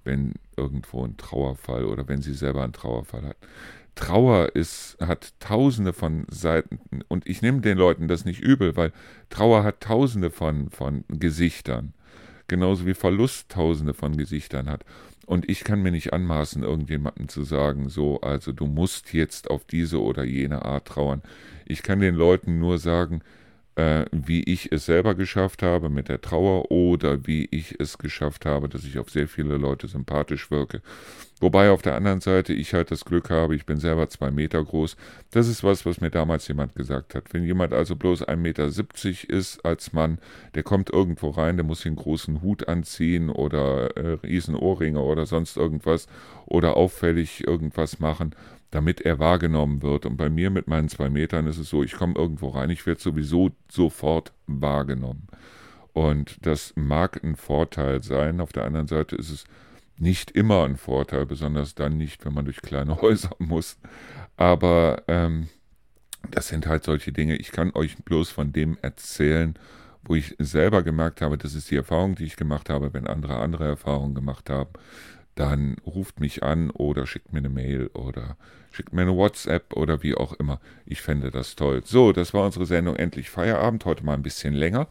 Speaker 1: wenn irgendwo ein Trauerfall oder wenn sie selber einen Trauerfall hat. Trauer ist, hat tausende von Seiten und ich nehme den Leuten das nicht übel, weil Trauer hat tausende von, von Gesichtern, genauso wie Verlust tausende von Gesichtern hat. Und ich kann mir nicht anmaßen, irgendjemandem zu sagen, so, also du musst jetzt auf diese oder jene Art trauern. Ich kann den Leuten nur sagen, äh, wie ich es selber geschafft habe mit der Trauer oder wie ich es geschafft habe, dass ich auf sehr viele Leute sympathisch wirke. Wobei auf der anderen Seite ich halt das Glück habe, ich bin selber zwei Meter groß. Das ist was, was mir damals jemand gesagt hat. Wenn jemand also bloß 1,70 Meter ist als Mann, der kommt irgendwo rein, der muss einen großen Hut anziehen oder äh, riesen oder sonst irgendwas oder auffällig irgendwas machen damit er wahrgenommen wird. Und bei mir mit meinen zwei Metern ist es so, ich komme irgendwo rein, ich werde sowieso sofort wahrgenommen. Und das mag ein Vorteil sein. Auf der anderen Seite ist es nicht immer ein Vorteil, besonders dann nicht, wenn man durch kleine Häuser muss. Aber ähm, das sind halt solche Dinge. Ich kann euch bloß von dem erzählen, wo ich selber gemerkt habe, das ist die Erfahrung, die ich gemacht habe, wenn andere andere Erfahrungen gemacht haben dann ruft mich an oder schickt mir eine Mail oder schickt mir eine WhatsApp oder wie auch immer. Ich fände das toll. So, das war unsere Sendung Endlich Feierabend. Heute mal ein bisschen länger.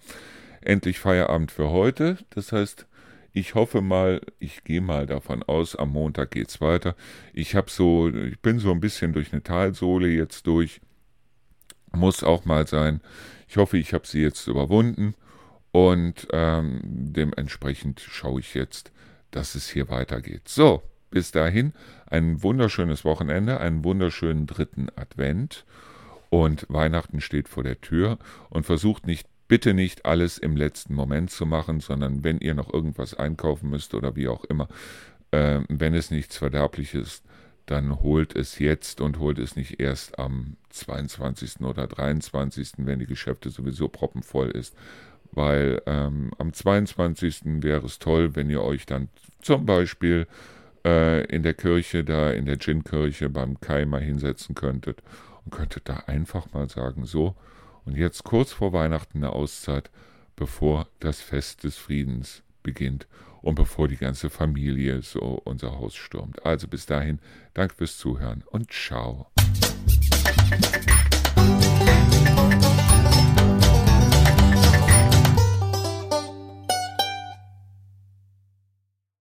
Speaker 1: Endlich Feierabend für heute. Das heißt, ich hoffe mal, ich gehe mal davon aus, am Montag geht's weiter. Ich habe so, ich bin so ein bisschen durch eine Talsohle jetzt durch. Muss auch mal sein. Ich hoffe, ich habe sie jetzt überwunden und ähm, dementsprechend schaue ich jetzt, dass es hier weitergeht. So, bis dahin ein wunderschönes Wochenende, einen wunderschönen dritten Advent und Weihnachten steht vor der Tür und versucht nicht bitte nicht alles im letzten Moment zu machen, sondern wenn ihr noch irgendwas einkaufen müsst oder wie auch immer, äh, wenn es nichts Verderbliches ist, dann holt es jetzt und holt es nicht erst am 22. oder 23., wenn die Geschäfte sowieso proppenvoll ist, weil ähm, am 22. wäre es toll, wenn ihr euch dann zum Beispiel äh, in der Kirche, da in der Djinn-Kirche beim Kai mal hinsetzen könntet und könntet da einfach mal sagen, so, und jetzt kurz vor Weihnachten eine Auszeit, bevor das Fest des Friedens beginnt und bevor die ganze Familie so unser Haus stürmt. Also bis dahin, danke fürs Zuhören und ciao.